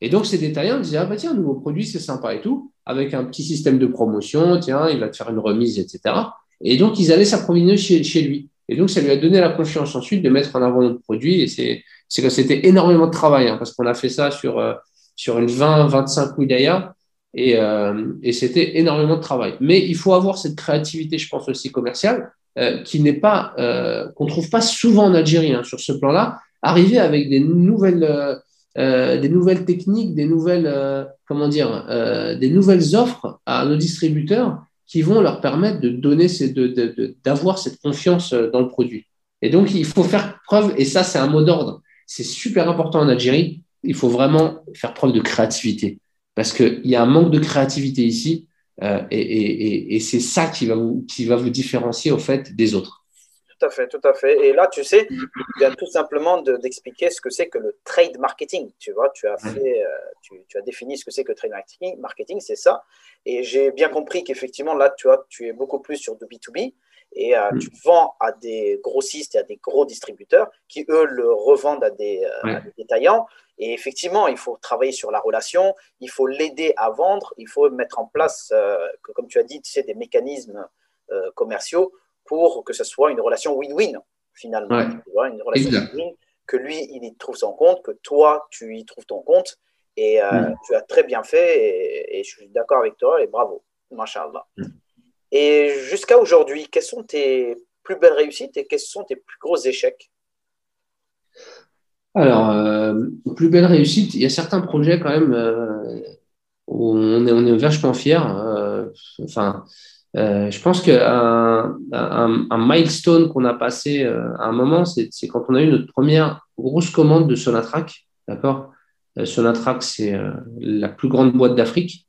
Et donc, ces détaillants disaient, ah bah tiens, nouveau produit, c'est sympa et tout, avec un petit système de promotion, tiens, il va te faire une remise, etc. Et donc, ils allaient s'approvisionner chez lui. Et donc, ça lui a donné la confiance ensuite de mettre en avant notre produit. Et c'est, que c'était énormément de travail, hein, parce qu'on a fait ça sur, euh, sur une 20, 25 wilayas. Et, euh, et c'était énormément de travail. Mais il faut avoir cette créativité, je pense aussi commerciale, euh, qui n'est pas, euh, qu'on trouve pas souvent en Algérie hein, sur ce plan-là. Arriver avec des nouvelles, des nouvelles techniques, des nouvelles, comment dire, des nouvelles offres à nos distributeurs qui vont leur permettre de donner, d'avoir cette confiance euh, dans le produit. Et donc, il faut faire preuve, et ça, c'est un mot d'ordre. C'est super important en Algérie. Il faut vraiment faire preuve de créativité parce qu'il y a un manque de créativité ici, euh, et, c'est ça qui va, qui va vous différencier au fait des autres. Tout à fait, tout à fait. Et là, tu sais, il vient tout simplement d'expliquer ce que c'est que le trade marketing. Tu vois, tu as fait, euh, tu, tu, as défini ce que c'est que le trade marketing. Marketing, c'est ça. Et j'ai bien compris qu'effectivement, là, tu, vois, tu es beaucoup plus sur du B2B et euh, mm. tu vends à des grossistes et à des gros distributeurs qui, eux, le revendent à des, euh, à des, détaillants. Et effectivement, il faut travailler sur la relation, il faut l'aider à vendre, il faut mettre en place, que, comme tu as dit, tu sais, des mécanismes commerciaux pour que ce soit une relation win-win, finalement. Tu vois, une relation win-win, que lui, il y trouve son compte, que toi, tu y trouves ton compte. Et euh, mm. tu as très bien fait, et, je suis d'accord avec toi, et bravo, mashallah. Mm. Et jusqu'à aujourd'hui, quelles sont tes plus belles réussites et quels sont tes plus gros échecs? Alors, euh, plus belles réussites, il y a certains projets quand même euh, où on est, on est vachement fiers. enfin, euh, je pense qu'un un, un, milestone qu'on a passé euh, à un moment, c'est quand on a eu notre première grosse commande de Sonatrack. D'accord? Euh, Sonatrack, c'est la plus grande boîte d'Afrique.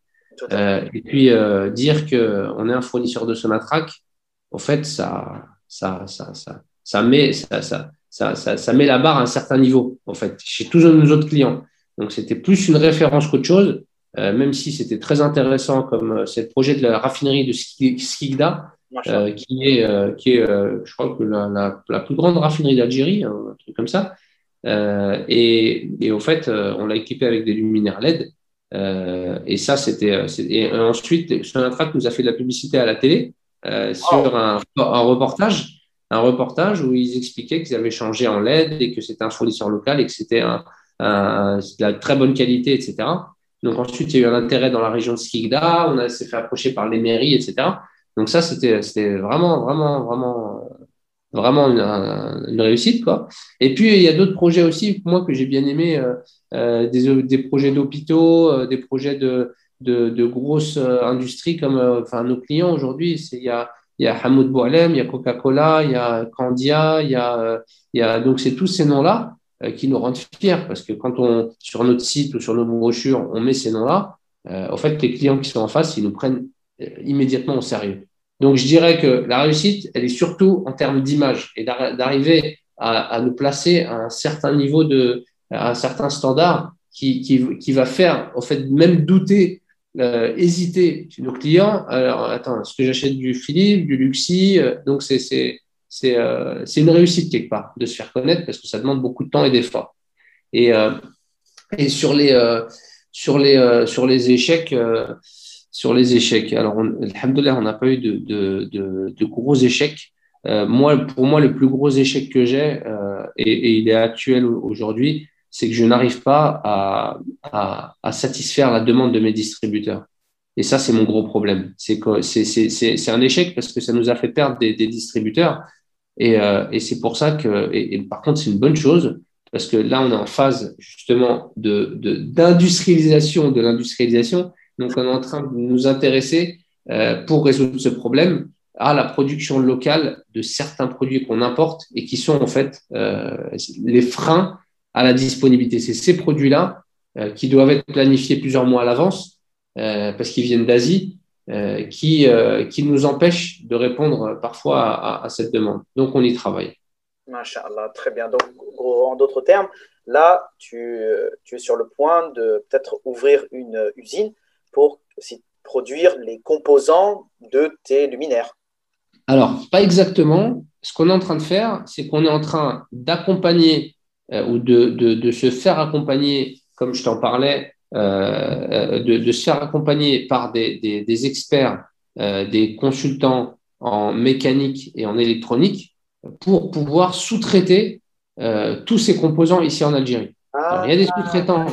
et puis, dire qu'on est un fournisseur de Sonatrack, en fait, ça, ça, ça, ça, ça, met, ça, ça, ça, ça, met la barre à un certain niveau, en fait, chez tous nos autres clients. Donc, c'était plus une référence qu'autre chose. Euh, même si c'était très intéressant comme euh, c'est le projet de la raffinerie de Skigda, euh, qui est, qui est je crois que la, la, plus grande raffinerie d'Algérie, hein, un truc comme ça. et, et, au fait, on l'a équipé avec des luminaires LED. et ça, c'était. Et ensuite, Sonatrach nous a fait de la publicité à la télé. sur un, un, reportage, un reportage où ils expliquaient qu'ils avaient changé en LED et que c'était un fournisseur local et que c'était un, de la très bonne qualité, etc. Donc ensuite, il y a eu un intérêt dans la région de Skikda, on s'est fait approcher par les mairies, etc. Donc ça, c'était vraiment, vraiment, vraiment, vraiment une, réussite, quoi. Et puis il y a d'autres projets aussi, moi que j'ai bien aimé, euh, euh, des, des, projets d'hôpitaux, euh, des projets de, de, grosses industries comme, enfin, nos clients aujourd'hui, il y a y a Hamoud Boualem, il y a Coca-Cola, il y a Candia, y a, donc c'est tous ces noms-là qui nous rendent fiers parce que quand on, sur notre site ou sur nos brochures, on met ces noms-là, euh, en fait, les clients qui sont en face, ils nous prennent euh, immédiatement au sérieux. Donc, je dirais que la réussite, elle est surtout en termes d'image et d'arriver à, à, nous placer à un certain niveau de, à un certain standard qui, qui, qui va faire, en fait, même douter, euh, hésiter nos clients. Alors, attends, est-ce que j'achète du Philippe, du Luxi Donc, c'est euh, c'est une réussite quelque part de se faire connaître parce que ça demande beaucoup de temps et d'efforts. Et, euh, et sur, les, euh, sur, les, sur les échecs, sur les échecs, alors, on, on n'a pas eu de, de, de, de, gros échecs. moi, pour moi, le plus gros échec que j'ai, et, il est actuel aujourd'hui, c'est que je n'arrive pas à, à, satisfaire la demande de mes distributeurs. Et ça, c'est mon gros problème. C'est un échec parce que ça nous a fait perdre des, distributeurs. Et, euh, et c'est pour ça que, par contre, c'est une bonne chose parce que là, on est en phase justement d'industrialisation de, l'industrialisation. Donc, on est en train de nous intéresser euh, pour résoudre ce problème à la production locale de certains produits qu'on importe et qui sont en fait euh, les freins à la disponibilité. C'est ces produits-là qui doivent être planifiés plusieurs mois à l'avance parce qu'ils viennent d'Asie euh, qui, euh, qui nous empêche de répondre parfois à, à, cette demande. Donc, on y travaille. Masha'Allah, très bien. Donc, en d'autres termes, là, tu, tu, es sur le point de peut-être ouvrir une usine pour aussi produire les composants de tes luminaires. Alors, pas exactement. Ce qu'on est en train de faire, c'est qu'on est en train d'accompagner euh, ou de, de, de, se faire accompagner, comme je t'en parlais, euh, de, de, se faire accompagner par des, des, des experts, euh, des consultants en mécanique et en électronique pour pouvoir sous-traiter euh, tous ces composants ici en Algérie. Alors, il y a des sous-traitants.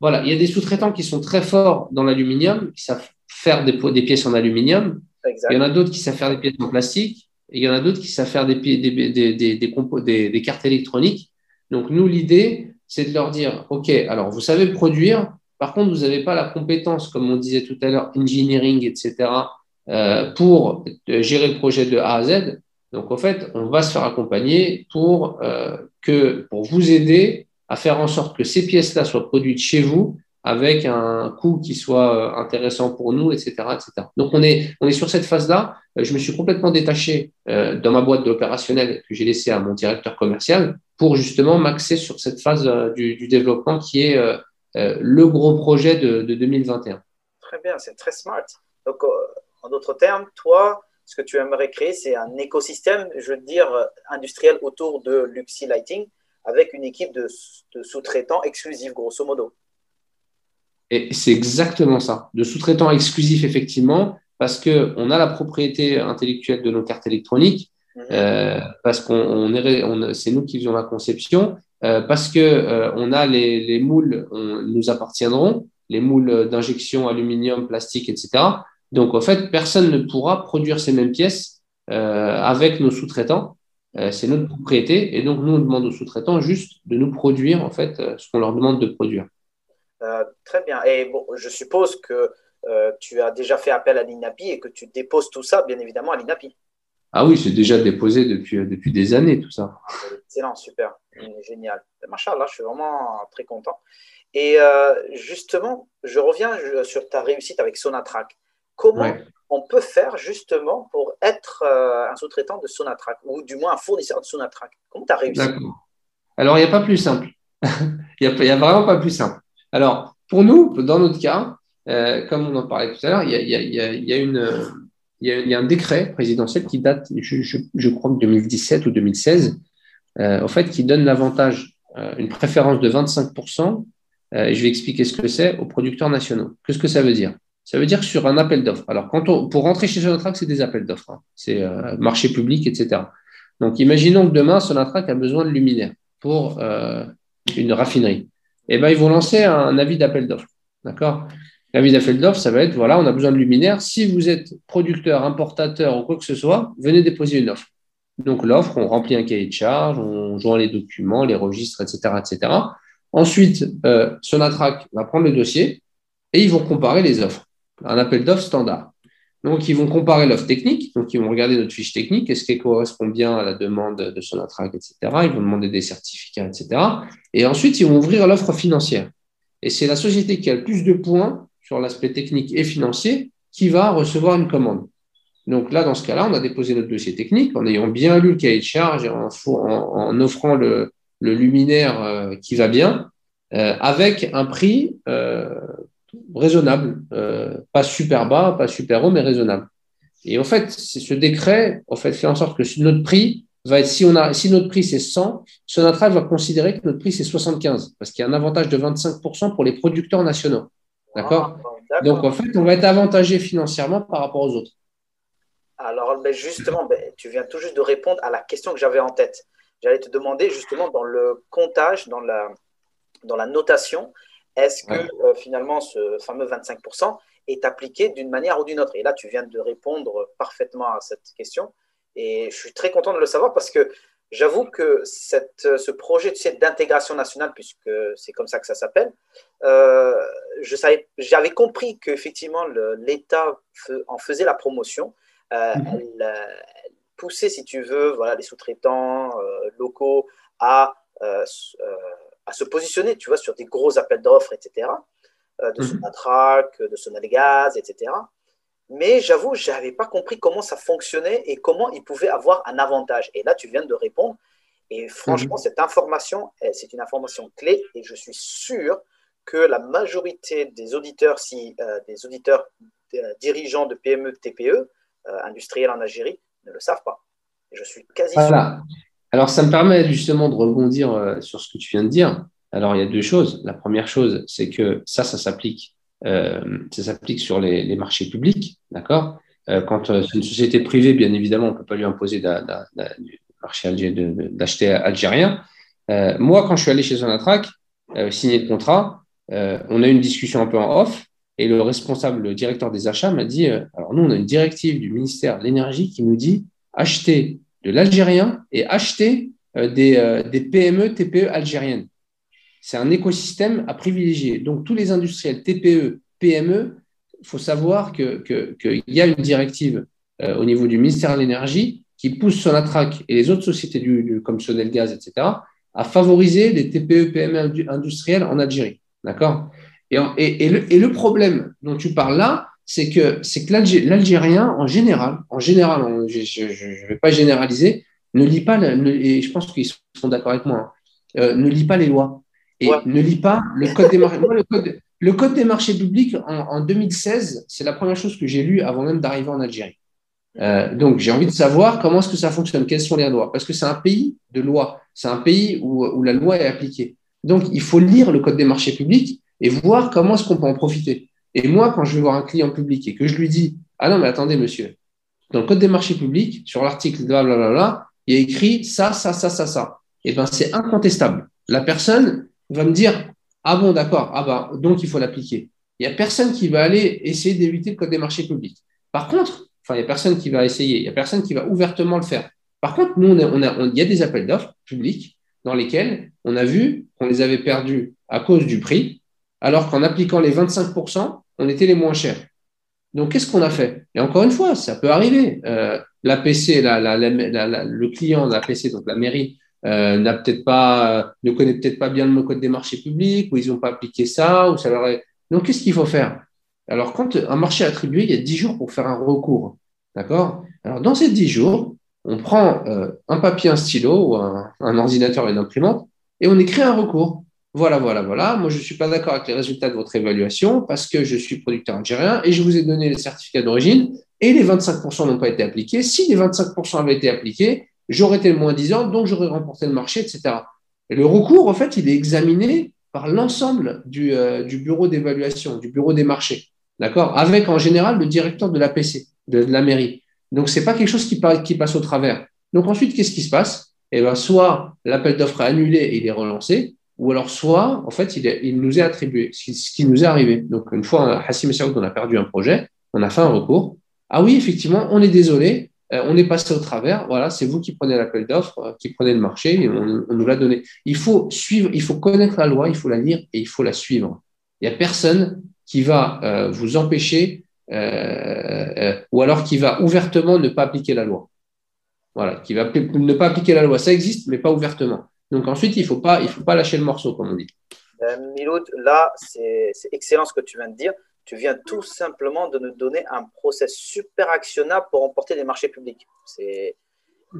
Voilà, il y a des sous-traitants qui sont très forts dans l'aluminium, qui savent faire des, des pièces en aluminium. Il y en a d'autres qui savent faire des pièces en plastique. Et il y en a d'autres qui savent faire des, des cartes électroniques. Donc, nous, l'idée, c'est de leur dire, OK, alors vous savez produire, par contre, vous n'avez pas la compétence, comme on disait tout à l'heure, engineering, etc., euh, pour gérer le projet de A à Z. Donc, en fait, on va se faire accompagner pour, euh, que, pour vous aider à faire en sorte que ces pièces-là soient produites chez vous avec un coût qui soit euh, intéressant pour nous, etc. etc. Donc, on est, on est sur cette phase-là. Je me suis complètement détaché euh, dans ma boîte de l'opérationnel que j'ai laissé à mon directeur commercial pour justement m'axer sur cette phase euh, du, du, développement qui est euh, euh, le gros projet de, 2021. Très bien, c'est très smart. Donc, euh, en d'autres termes, toi, ce que tu aimerais créer, c'est un écosystème, je veux dire, industriel autour de Luxi Lighting avec une équipe de, sous-traitants exclusifs, grosso modo. Et c'est exactement ça, de sous-traitants exclusifs, effectivement, parce qu'on a la propriété intellectuelle de nos cartes électroniques, mhm. euh, parce qu'on c'est nous qui faisons la conception, euh, parce que euh, on a les, les moules nous appartiendront, les moules d'injection aluminium, plastique, etc. Donc en fait, personne ne pourra produire ces mêmes pièces euh, avec nos sous-traitants. C'est notre propriété et donc nous on demande aux sous-traitants juste de nous produire en fait ce qu'on leur demande de produire. très bien. Et bon, je suppose que tu as déjà fait appel à l'INAPI et que tu déposes tout ça bien évidemment à l'INAPI. Ah oui, c'est déjà déposé depuis, depuis des années, tout ça. Excellent, super, génial. Machallah, je suis vraiment très content. Et euh, justement, je reviens sur ta réussite avec Sonatrack. Comment on peut faire justement pour être euh, un sous-traitant de Sonatrack, ou du moins un fournisseur de Sonatrack Comment tu as réussi Alors, il n'y a pas plus simple. Il n'y a, a, vraiment pas plus simple. Alors, pour nous, dans notre cas, euh, comme on en parlait tout à l'heure, il y a, y, a, y a, une il y, a, un décret présidentiel qui date, je, crois, de 2017 ou 2016, euh, fait, qui donne l'avantage, euh, une préférence de 25%, euh, je vais expliquer ce que c'est, aux producteurs nationaux. Qu'est-ce que ça veut dire? Ça veut dire sur un appel d'offres. Alors, quand on, pour rentrer chez Sonatrach, c'est des appels d'offres. Hein. C'est euh, marché public, etc. Donc, imaginons que demain, Sonatrach a besoin de luminaires pour euh, une raffinerie. Eh bien, ils vont lancer un avis d'appel d'offres. D'accord? L'avis d'appel d'offres, ça va être voilà, on a besoin de luminaires. Si vous êtes producteur, importateur ou quoi que ce soit, venez déposer une offre. Donc, l'offre, on remplit un cahier de charge, on joint les documents, les registres, etc. etc. Ensuite, euh, Sonatrach va prendre le dossier et ils vont comparer les offres. Un appel d'offres standard. Donc, ils vont comparer l'offre technique. Donc, ils vont regarder notre fiche technique. Est-ce qu'elle correspond bien à la demande de Sonatrach, etc. Ils vont demander des certificats, etc. Et ensuite, ils vont ouvrir l'offre financière. Et c'est la société qui a le plus de points sur l'aspect technique et financier qui va recevoir une commande. Donc là, dans ce cas-là, on a déposé notre dossier technique en ayant bien lu le cahier de charge et en, offrant le, luminaire euh, qui va bien, euh, avec un prix euh, raisonnable, pas super bas, pas super haut, mais raisonnable. Et en fait, ce décret fait, en sorte que notre prix va être, si notre prix c'est 100, Sonatrach va considérer que notre prix c'est 75, parce qu'il y a un avantage de 25% pour les producteurs nationaux. D'accord? Ah, Donc en fait, on va être avantagé financièrement par rapport aux autres. Alors, ben, justement, ben, tu viens tout juste de répondre à la question que j'avais en tête. J'allais te demander justement dans le comptage, dans la, dans la notation, est-ce que euh, finalement ce fameux 25% est appliqué d'une manière ou d'une autre? Et là, tu viens de répondre parfaitement à cette question. Et je suis très content de le savoir parce que j'avoue que cette, ce projet d'intégration nationale, puisque c'est comme ça que ça s'appelle, euh, j'avais compris qu'effectivement l'État en faisait la promotion, euh, mhm. elle, poussait, si tu veux, voilà, les sous-traitants euh, locaux à, euh, à se positionner, tu vois, sur des gros appels d'offres, etc., de mhm. Sonatrach, de Sonalgaz, etc. Mais j'avoue, je n'avais pas compris comment ça fonctionnait et comment ils pouvaient avoir un avantage. Et là, tu viens de répondre. Et franchement, mhm. cette information, c'est une information clé et je suis sûr que la majorité des auditeurs, si des auditeurs dirigeants de PME, TPE, euh, industriels en Algérie ne le savent pas. je suis quasi voilà. Alors, ça me permet justement de rebondir euh, sur ce que tu viens de dire. Alors, il y a deux choses. La première chose, c'est que ça, ça s'applique, euh, ça s'applique sur les, marchés publics, d'accord? Quand c'est une société privée, bien évidemment, on ne peut pas lui imposer d'acheter algérien. moi, quand je suis allé chez Sonatrach, signer le contrat, on a eu une discussion un peu en off. Et le responsable, le directeur des achats m'a dit, euh, alors nous, on a une directive du ministère de l'Énergie qui nous dit acheter de l'algérien et acheter euh, des, euh, des, PME, TPE algériennes. C'est un écosystème à privilégier. Donc, tous les industriels TPE, PME, il faut savoir qu'il que, y a une directive au niveau du ministère de l'Énergie qui pousse Sonatrach et les autres sociétés du, comme Sonelgaz, etc., à favoriser les TPE, PME industrielles en Algérie. D'accord? Et, le, problème dont tu parles là, c'est que, que l'Algérien, en général, en général, je ne vais pas généraliser, ne lit pas, et je pense qu'ils sont d'accord avec moi, hein, euh, ne lit pas les lois et ne lit pas le code des marchés. le, code, des marchés publics en, 2016, c'est la première chose que j'ai lue avant même d'arriver en Algérie. Euh, donc, j'ai envie de savoir comment est-ce que ça fonctionne, quelles sont les lois, parce que c'est un pays de loi, c'est un pays où, où la loi est appliquée. Donc, il faut lire le code des marchés publics et voir comment est-ce qu'on peut en profiter. Et moi, quand je vais voir un client public et que je lui dis Ah non, mais attendez, monsieur, dans le code des marchés publics, sur l'article blablabla, il y a écrit ça, ça, ça, ça, ça. Et eh bien, c'est incontestable. La personne va me dire Ah bon, d'accord, ah ben, donc il faut l'appliquer. Il n'y a personne qui va aller essayer d'éviter le code des marchés publics. Par contre, enfin, il n'y a personne qui va essayer, il n'y a personne qui va ouvertement le faire. Par contre, nous, on a, il y a des appels d'offres publics dans lesquels on a vu qu'on les avait perdus à cause du prix, alors qu'en appliquant les 25%, on était les moins chers. Donc, qu'est-ce qu'on a fait? Et encore une fois, ça peut arriver. Euh, L'APC, le client de l'APC, donc la mairie, euh, n'a peut-être pas, ne connaît peut-être pas bien le code des marchés publics, ou ils n'ont pas appliqué ça, ou ça leur est... Donc, qu'est-ce qu'il faut faire? Alors, quand un marché est attribué, il y a 10 jours pour faire un recours. D'accord? Alors, dans ces 10 jours, on prend euh, un papier, un stylo, ou un, un ordinateur et une imprimante, et on écrit un recours. Voilà, voilà, voilà. Moi, je ne suis pas d'accord avec les résultats de votre évaluation parce que je suis producteur algérien et je vous ai donné les certificats d'origine et les 25% n'ont pas été appliqués. Si les 25% avaient été appliqués, j'aurais été le moins disant, donc j'aurais remporté le marché, etc. Et le recours, en fait, il est examiné par l'ensemble du, euh, bureau d'évaluation, du bureau des marchés. d'accord, avec en général le directeur de l'APC, de, de la mairie. Donc, c'est pas quelque chose qui, pa- qui passe au travers. Donc, ensuite, qu'est-ce qui se passe? Eh ben, soit l'appel d'offres est annulé et il est relancé, ou alors soit, en fait, il, nous est attribué, ce qui, ce nous est arrivé. Donc, une fois, Hassim Saoud, on a perdu un projet, on a fait un recours. Ah oui, effectivement, on est désolé, on est passé au travers. Voilà, c'est vous qui prenez l'appel d'offres, euh, qui prenez le marché, et on, nous l'a donné. Il faut suivre, il faut connaître la loi, il faut la lire et il faut la suivre. Il n'y a personne qui va euh, vous empêcher euh, euh, ou alors qui va ouvertement ne pas appliquer la loi. Voilà, qui va ne pas appliquer la loi. Ça existe, mais pas ouvertement. Donc ensuite, il ne faut, pas- faut pas lâcher le morceau, comme on dit. Euh, Miloud, là, c'est excellent ce que tu viens de dire. Tu viens tout simplement de nous donner un process super actionnable pour remporter des marchés publics. C'est-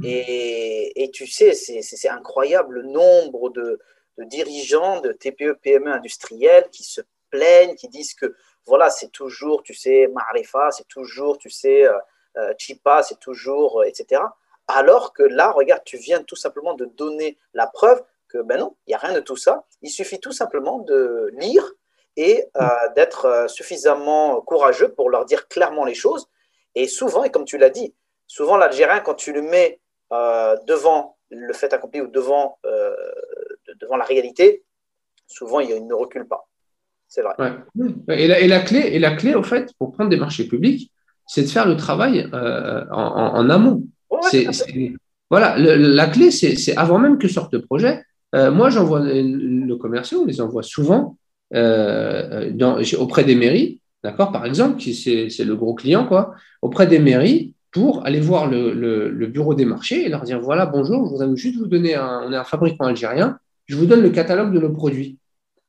Et, et tu sais, c'est incroyable le nombre de, de dirigeants de TPE, PME industriels qui se plaignent, qui disent que voilà, c'est toujours, tu sais, Marifa, c'est toujours, tu sais, euh, euh, Chipa, c'est toujours, euh, etc. Alors que là, regarde, tu viens tout simplement de donner la preuve que ben non, il n'y a rien de tout ça. Il suffit tout simplement de lire et euh, d'être euh, suffisamment courageux pour leur dire clairement les choses. Et souvent, et comme tu l'as dit, souvent l'Algérien, quand tu le mets euh, devant le fait accompli ou devant, euh, de- devant la réalité, souvent il ne recule pas. C'est vrai. Ouais. Et, la, et, la clé, et la clé, au fait, pour prendre des marchés publics, c'est de faire le travail euh, en, en- en amont. Ouais, voilà, le- la clé, c'est avant même que sorte le projet. moi, j'envoie nos commerciaux, on les envoie souvent euh, auprès des mairies, d'accord, par exemple, qui c'est le gros client, quoi, auprès des mairies pour aller voir le, bureau des marchés et leur dire voilà, bonjour, je voudrais juste vous donner un, on est un fabricant algérien, je vous donne le catalogue de nos produits.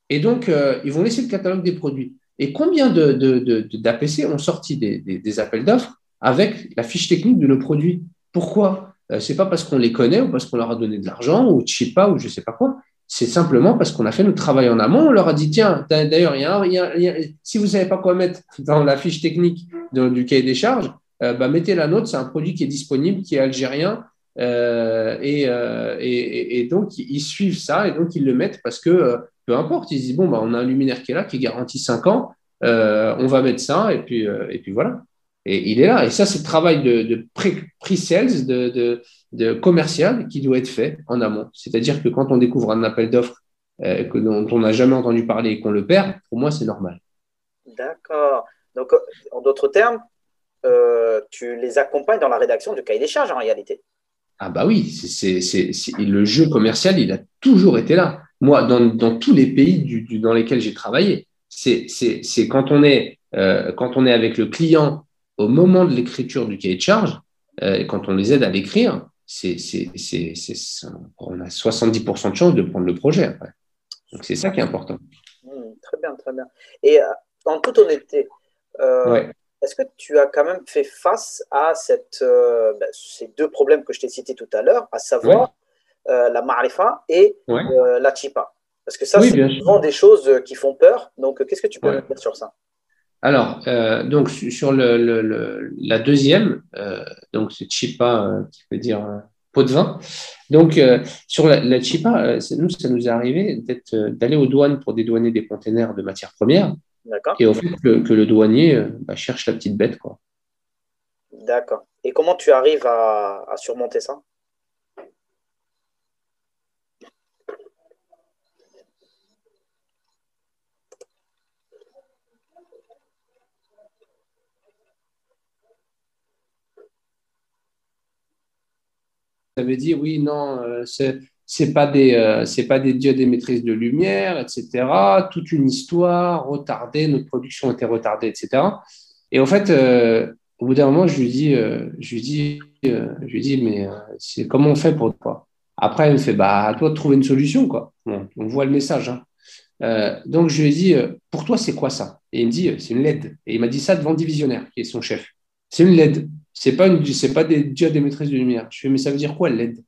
Et donc, euh, ils vont laisser le catalogue des produits. Et combien de, de, de- d'APC ont sorti des, appels d'offres avec la fiche technique de nos produits? Pourquoi? Euh, C'est pas parce qu'on les connaît ou parce qu'on leur a donné de l'argent ou Chipa ou je sais pas quoi. C'est simplement parce qu'on a fait notre travail en amont. On leur a dit tiens, d'a- d'ailleurs, si vous savez pas quoi mettre dans la fiche technique du cahier des charges, euh, bah, mettez la nôtre. C'est un produit qui est disponible, qui est algérien. Euh, et, euh, et, donc, ils suivent ça et donc ils le mettent parce que peu importe, ils se disent bon, bah, on a un luminaire qui est là, qui garantit 5 ans, on va mettre ça et puis, et puis voilà. Et il est là. Et ça, c'est le travail de, de pre-sales, de, de commercial qui doit être fait en amont. C'est-à-dire que quand on découvre un appel d'offres euh, que- dont on n'a jamais entendu parler et qu'on le perd, pour moi, c'est normal. D'accord. Donc, euh, en d'autres termes, euh, tu les accompagnes dans la rédaction du cahier des charges en réalité. Ah bah oui, c'est, c'est, c'est, le jeu commercial, il a toujours été là. Moi, dans, dans tous les pays du, du- dans lesquels j'ai travaillé, c'est, c'est, c'est quand, on est, euh, quand on est avec le client au moment de l'écriture du cahier de charge, euh, quand on les aide à l'écrire, c'est, on a 70% de chances de prendre le projet après. Donc c'est ça qui est important. Hmm, très bien, très bien. Et euh, en toute honnêteté, euh, Ouais. est-ce que tu as quand même fait face à cette, euh, ben, ces deux problèmes que je t'ai cités tout à l'heure, à savoir la marifa et Ouais. la chipa? Parce que ça, Oui, c'est sûr. souvent des choses qui font peur. Donc, qu'est-ce que tu peux me dire sur ça? Alors, euh, donc su- sur le, le- le- la deuxième, euh, donc c'est chipa euh, qui veut dire pot de vin. Donc sur la, la chipa, nous ça nous est arrivé d'aller aux douanes pour dédouaner des containers de matières premières D'accord et au fait que, que le douanier bah, cherche la petite bête quoi. D'accord. Et comment tu arrives à, à surmonter ça? Ça veut dire oui non euh, c'est c'est pas des euh, c'est pas des diodes émettrices de lumière etc. Toute une histoire retardée, notre production était retardée etc. Et en fait euh, au bout d'un moment, je lui dis, euh, je lui dis, euh, je lui dis, mais c'est comment on fait pour toi? Après, il me fait, bah, à toi de trouver une solution, quoi. On voit le message. Hein. Donc, je lui ai dit, pour toi, c'est quoi ça? Et il me dit, c'est une LED. Et il m'a dit ça devant divisionnaire, qui est son chef. C'est une LED. C'est pas une, c'est pas des diodes émettrices de lumière. Je dit, mais ça veut dire quoi LED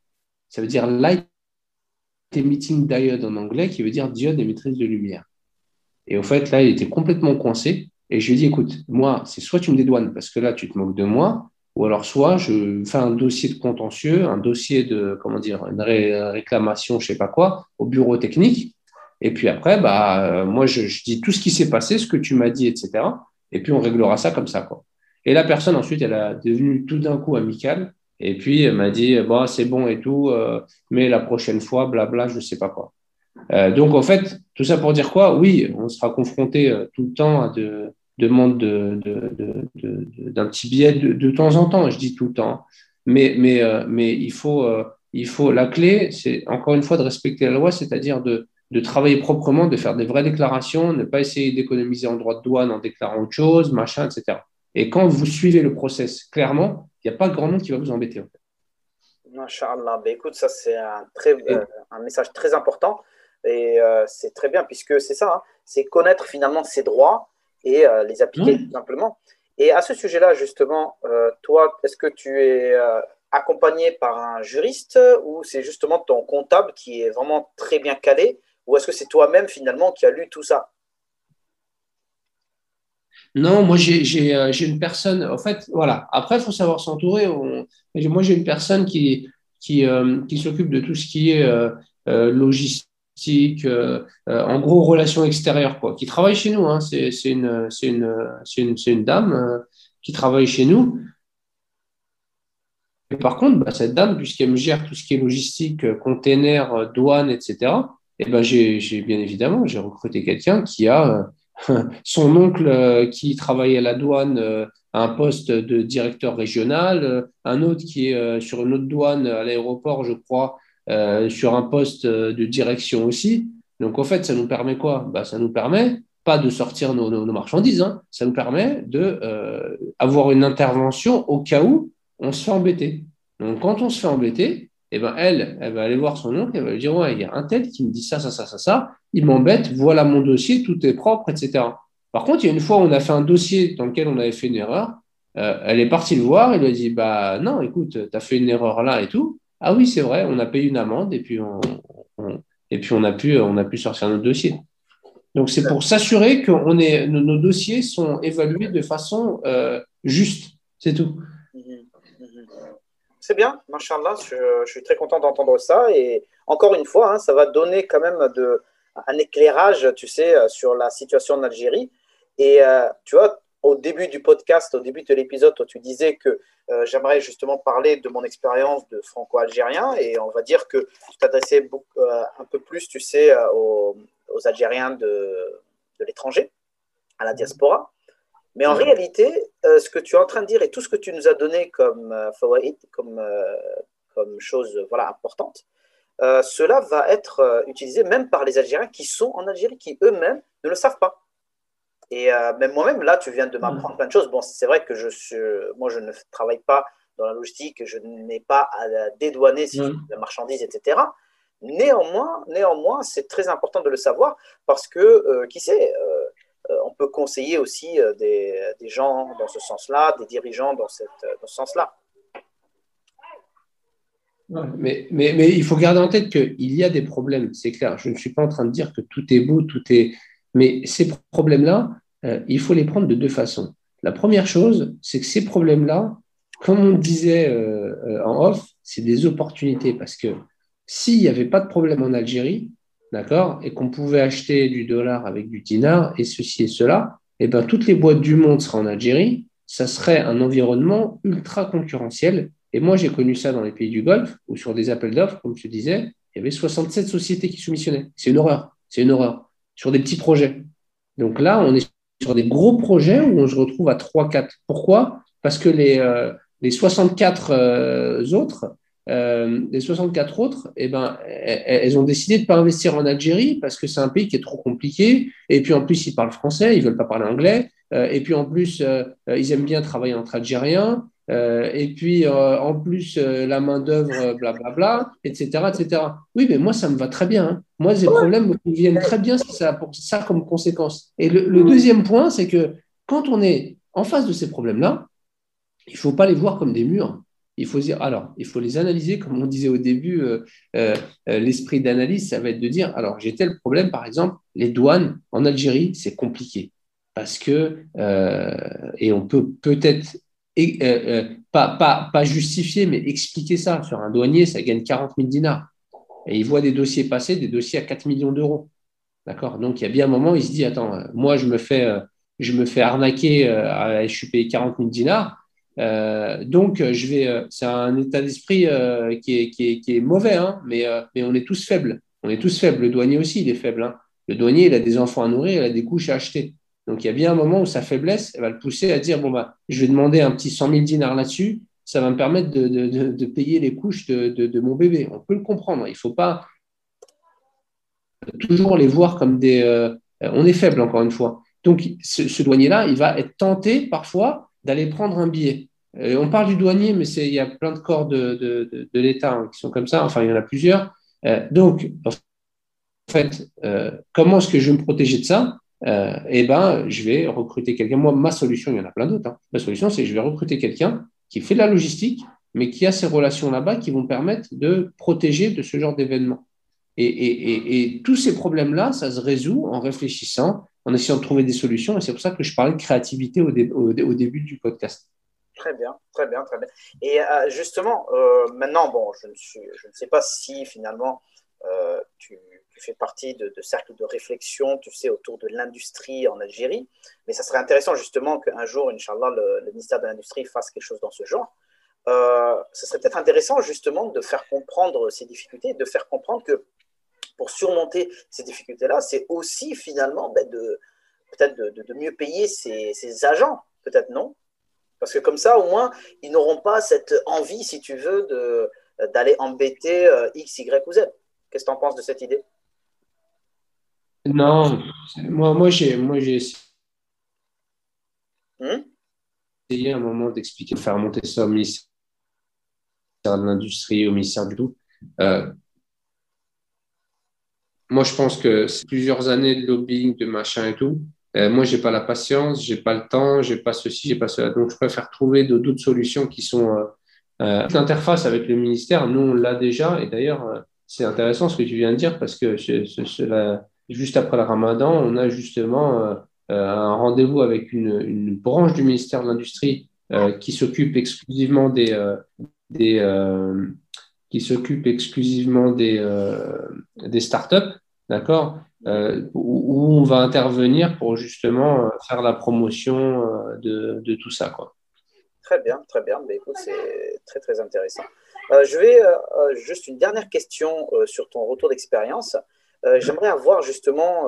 Ça veut dire Light Emitting Diode en anglais, qui veut dire diode émettrice de lumière. Et au fait, là, il était complètement coincé. Et je lui ai dit, écoute, moi, c'est soit tu me dédouanes parce que là, tu te moques de moi, ou alors soit je fais un dossier de contentieux, un dossier de, comment dire, une ré réclamation, je sais pas quoi, au bureau technique. Et puis après, bah, euh, moi, je, je, dis tout ce qui s'est passé, ce que tu m'as dit, etc. et puis on réglera ça comme ça. Quoi. Et la personne, ensuite, elle a devenu tout d'un coup amicale. Et puis, elle m'a dit, bon, c'est bon et tout, euh, mais la prochaine fois, blabla, je ne sais pas quoi. Euh, donc, en fait, tout ça pour dire quoi? Oui, on sera confronté euh, tout le temps à de demandes d'un de, de, petit billet de, temps en temps. Je dis tout le temps. Mais, mais, mais il, faut, il faut, la clé, c'est encore une fois de respecter la loi, c'est-à-dire de, de travailler proprement, de faire des vraies déclarations, ne pas essayer d'économiser en droit de douane en déclarant autre chose, machin, etc. Et quand vous suivez le process clairement, il n'y a pas grand monde qui va vous embêter. En fait. Ben, écoute, ça c'est un, très, euh, un message très important et euh, c'est très bien puisque c'est ça, hein. c'est connaître finalement ses droits et euh, les appliquer tout simplement. Et à ce sujet-là, justement, toi, est-ce que tu es accompagné par un juriste ou c'est justement ton comptable qui est vraiment très bien calé? Ou est-ce que c'est toi-même finalement qui as lu tout ça? Non, moi euh, j'ai une personne. En fait, voilà. Après, il faut savoir s'entourer. Moi, j'ai une personne qui, qui, euh, qui s'occupe de tout ce qui est euh, logistique, en gros, relations extérieures, quoi, qui travaille chez nous. Hein. C'est une, une, une, une, dame qui travaille chez nous. Et par contre, bah, cette dame, puisqu'elle me gère tout ce qui est logistique, container, douane, etc., et ben j'ai bien évidemment, j'ai recruté quelqu'un qui a son oncle euh, qui travaille à la douane euh, à un poste de directeur régional, euh, un autre qui est sur une autre douane à l'aéroport, je crois, sur un poste de direction aussi. Donc, en fait, ça nous permet quoi? Bah, Ça nous permet pas de sortir nos, marchandises, hein. ça nous permet d'avoir une intervention au cas où on se fait embêter. Donc, quand on se fait embêter, eh ben, elle, elle va aller voir son oncle, elle va lui dire, ouais, il y a un tel qui me dit ça, ça, ça, ça, ça, il m'embête, voilà mon dossier, tout est propre, etc. Par contre, il y a une fois, on a fait un dossier dans lequel on avait fait une erreur, euh, elle est partie le voir, elle lui a dit, bah non, écoute, tu as fait une erreur là et tout. Ah oui, c'est vrai, on a payé une amende et puis on, a pu, on a pu sortir notre dossier. Donc c'est pour s'assurer que nos, dossiers sont évalués de façon euh, juste, c'est tout. C'est bien, machallah, je, je suis très content d'entendre ça. Et encore une fois, hein, ça va donner quand même de, un éclairage, tu sais, euh, sur la situation en Algérie. Et euh, tu vois, au début du podcast, au début de l'épisode, tu disais que euh, j'aimerais justement parler de mon expérience de franco-algérien. Et on va dire que tu t'adressais un peu plus, tu sais, aux, aux Algériens de, de l'étranger, à la diaspora. Mais en réalité, euh, ce que tu es en train de dire et tout ce que tu nous as donné comme euh, comme, euh, comme chose voilà, importante, cela va être utilisé même par les Algériens qui sont en Algérie, qui eux-mêmes ne le savent pas. Et même moi-même, là, tu viens de m'apprendre plein de choses. Bon, c'est vrai que je suis, moi, je ne travaille pas dans la logistique, je n'ai pas à dédouaner si la marchandise, etc. Néanmoins, néanmoins, c'est très important de le savoir parce que, qui sait, euh, on peut conseiller aussi euh, des, gens dans ce sens-là, des dirigeants dans, cette, dans ce sens-là. Mais, mais, mais, il faut garder en tête qu'il y a des problèmes, c'est clair. Je ne suis pas en train de dire que tout est beau, tout est. Mais ces problèmes-là, euh, il faut les prendre de deux façons. La première chose, c'est que ces problèmes-là, comme on disait en off, c'est des opportunités parce que s'il n'y avait pas de problème en Algérie, d'accord, et qu'on pouvait acheter du dollar avec du dinar et ceci et cela, et eh ben toutes les boîtes du monde seraient en Algérie, ça serait un environnement ultra concurrentiel. Et moi, j'ai connu ça dans les pays du Golfe, où sur des appels d'offres, comme je disais, il y avait 67 sociétés qui soumissionnaient. C'est une horreur, c'est une horreur, sur des petits projets. Donc là, on est sur des gros projets où on se retrouve à 3-4. Pourquoi? Parce que les, euh, les 64 euh, autres, euh, les 64 autres, eh ben, elles, ont décidé de ne pas investir en Algérie parce que c'est un pays qui est trop compliqué. Et puis en plus, ils parlent français, ils ne veulent pas parler anglais. Euh, et puis en plus, euh, ils aiment bien travailler entre Algériens. et puis en plus, la main-d'œuvre, blablabla, etc., etc. Oui, mais moi, ça me va très bien. Hein. Moi, ces problèmes me viennent très bien si ça a pour ça comme conséquence. Et le, le deuxième point, c'est que quand on est en face de ces problèmes-là, il ne faut pas les voir comme des murs il faut les analyser, comme on disait au début, euh, euh, euh, l'esprit d'analyse, ça va être de dire, alors, j'ai tel problème, par exemple, les douanes en Algérie, c'est compliqué. Parce que, et on peut peut-être pas, pas, pas justifier, mais expliquer ça. Sur un douanier, ça gagne 40 000 dinars. Et il voit des dossiers passer, des dossiers à 4 millions d'euros. D'accord? Donc, il y a bien un moment, il se dit, attends, moi, je me fais je me fais arnaquer, je suis payé 40 000 dinars. Donc, je vais, c'est un état d'esprit qui est, mauvais, hein, mais, on est tous faibles. On est tous faibles. Le douanier aussi, il est faible. Hein. Le douanier, il a des enfants à nourrir, il a des couches à acheter. Donc, il y a bien un moment où sa faiblesse, elle va le pousser à dire, bon, bah, je vais demander un petit 100 000 dinars là-dessus, ça va me permettre de, payer les couches de, mon bébé. On peut le comprendre. Il ne faut pas toujours les voir comme des... Euh, on est faible, encore une fois. Donc, ce, douanier-là, il va être tenté parfois d'aller prendre un billet. Euh, on parle du douanier, mais il y a plein de corps de, l'État hein, qui sont comme ça. Enfin, il y en a plusieurs. Euh, donc, en fait, comment est-ce que je vais me protéger de ça? Eh bien, je vais recruter quelqu'un. Moi, ma solution, il y en a plein d'autres. Hein. Ma solution, c'est que je vais recruter quelqu'un qui fait de la logistique, mais qui a ces relations là-bas qui vont permettre de protéger de ce genre d'événements. Et, tous ces problèmes-là, ça se résout en réfléchissant, en essayant de trouver des solutions. Et c'est pour ça que je parlais de créativité au, début du podcast. Très bien, très bien, très bien. Et euh, justement, euh, maintenant, bon, je ne, suis, je ne sais pas si finalement euh, tu, fais partie de, cercles de réflexion, tu sais, autour de l'industrie en Algérie, mais ça serait intéressant justement qu'un jour, Inch'Allah, le, le ministère de l'Industrie fasse quelque chose dans ce genre. ce serait peut-être intéressant justement de faire comprendre ces difficultés, de faire comprendre que pour surmonter ces difficultés-là, c'est aussi finalement ben, de peut-être de, mieux payer ses, agents, peut-être non? Parce que comme ça, au moins, ils n'auront pas cette envie, si tu veux, d'aller embêter euh, X, Y ou Z. Qu'est-ce que tu en penses de cette idée? Non, moi, moi j'ai moi, hmm? essayé à un moment d'expliquer, de faire monter ça au ministère de l'Industrie, au ministère du tout. Euh, moi, je pense que c'est plusieurs années de lobbying, de machin et tout. Euh, moi, j'ai pas la patience, j'ai pas le temps, j'ai pas ceci, j'ai pas cela. Donc, je préfère trouver d'autres solutions qui sont euh, euh, l'interface avec le ministère. Nous, on l'a déjà. Et d'ailleurs, euh, c'est intéressant ce que tu viens de dire parce que juste après le Ramadan, on a justement un rendez-vous avec une, branche du ministère de l'Industrie qui s'occupe exclusivement des, des qui s'occupe exclusivement des startups d'accord? Euh, où, on va intervenir pour justement euh, faire la promotion euh, de, tout ça. Quoi. Très bien, très bien. Mais écoute, c'est très, très intéressant. je vais juste une dernière question sur ton retour d'expérience. J'aimerais avoir justement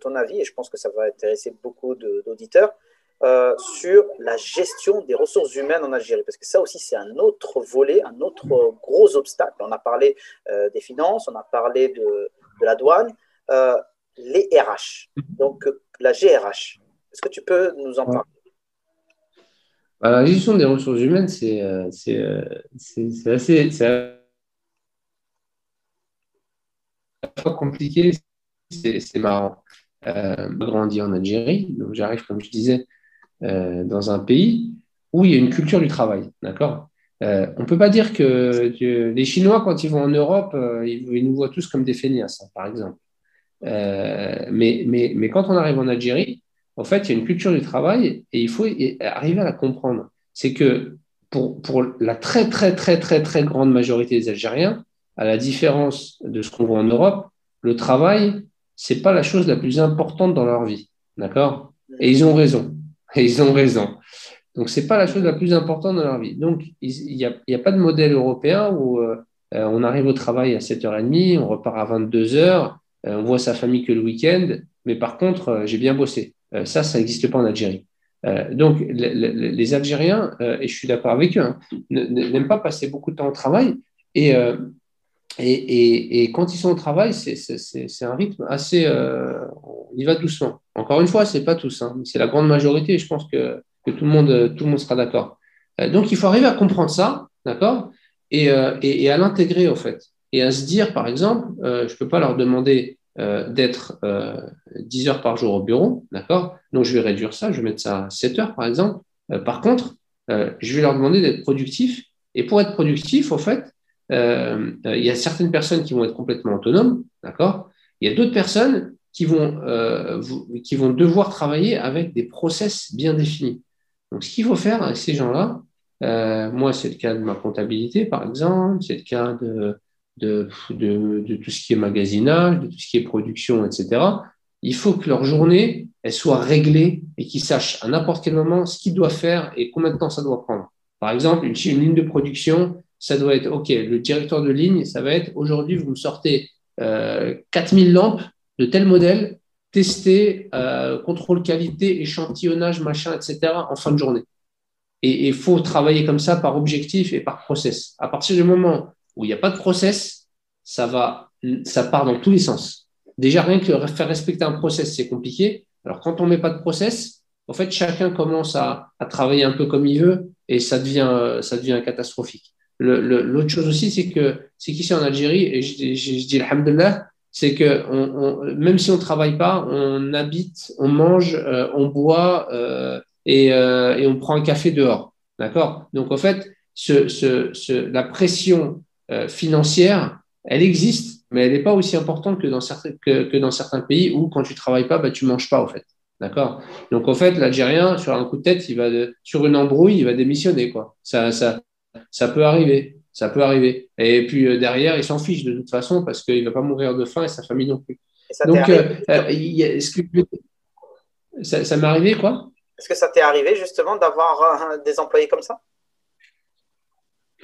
ton avis, et je pense que ça va intéresser beaucoup d'auditeurs, sur la gestion des ressources humaines en Algérie. Parce que ça aussi, c'est un autre volet, un autre gros obstacle. On a parlé des finances, on a parlé de, de la douane, euh, les RH, donc la GRH. Est-ce que tu peux nous en parler? Bah, La gestion des ressources humaines, c'est euh, euh, assez, compliqué, c'est marrant. Euh, grandi en Algérie, donc j'arrive, comme je disais, dans un pays où il y a une culture du travail, d'accord? Euh, on ne peut pas dire que, les Chinois, quand ils vont en Europe, ils, nous voient tous comme des feignasses, par exemple. Euh, mais, mais, mais, quand on arrive en Algérie, en fait, il y a une culture du travail et il faut arriver à la comprendre. C'est que pour, pour, la très, très, très, très, très grande majorité des Algériens, à la différence de ce qu'on voit en Europe, le travail, c'est pas la chose la plus importante dans leur vie. D'accord? Et ils ont raison. Et ils ont raison. Donc, c'est pas la chose la plus importante dans leur vie. Donc, il n'y a, pas de modèle européen où euh, on arrive au travail à 7h30, on repart à 22h, euh, on voit sa famille que le week-end, mais par contre, euh, j'ai bien bossé. Euh, ça, ça n'existe pas en Algérie. donc, les Algériens, et je suis d'accord avec eux, hein, n'aiment pas passer beaucoup de temps au travail. Et, et, et, quand ils sont au travail, c'est un rythme assez. on y va doucement. Encore une fois, ce n'est pas tous, hein, c'est la grande majorité, je pense que, que, tout, le monde, tout le monde sera d'accord. donc, il faut arriver à comprendre ça, d'accord? Et, et, à l'intégrer, au fait et à se dire, par exemple, euh, je ne peux pas leur demander euh, d'être 10 euh, heures par jour au bureau, d'accord? Donc, je vais réduire ça, je vais mettre ça à 7 heures, par exemple. par contre, je vais leur demander d'être productifs. Et pour être productif, au fait, il y a certaines personnes qui vont être complètement autonomes, d'accord? Il y a d'autres personnes qui vont, qui vont devoir travailler avec des process bien définis. Donc, ce qu'il faut faire avec ces gens-là, moi, c'est le cas de ma comptabilité, par exemple, c'est le cas de, tout ce qui est magasinage, de tout ce qui est production, etc. il faut que leur journée, elle soit réglée et qu'ils sachent à n'importe quel moment ce qu'ils doivent faire et combien de temps ça doit prendre. Par exemple, une, une ligne de production, ça doit être, OK, le directeur de ligne, ça va être, aujourd'hui, vous me sortez euh, 4000 lampes de tel modèle, tester, euh, contrôle qualité, échantillonnage, machin, etc., en fin de journée. Et il faut travailler comme ça par objectif et par process. À partir du moment où il n'y a pas de process, ça, va, ça part dans tous les sens. Déjà, rien que faire respecter un process, c'est compliqué. Alors, quand on ne met pas de process, en fait, chacun commence à, travailler un peu comme il veut et ça devient, ça devient catastrophique. L'autre chose aussi, c'est que c'est qu'ici en Algérie, et je, je, je dis alhamdulillah, c'est que même si on travaille pas, on habite, on mange, euh, on boit euh, et, euh, et, on prend un café dehors. D'accord? Donc en fait, la pression financière, elle existe, mais elle n'est pas aussi importante que dans, certains, pays où quand tu travailles pas, bah, tu manges pas en fait. D'accord? Donc en fait, l'Algérien, sur un coup de tête, il va sur une embrouille, il va démissionner. Quoi. Ça, ça, ça peut arriver. Ça peut arriver. Et puis euh, derrière, il s'en fiche de toute façon parce qu'il ne va pas mourir de faim et sa famille non plus. Donc, euh, euh, est-ce que ça, ça m'est arrivé quoi? Est-ce que ça t'est arrivé justement d'avoir des employés comme ça?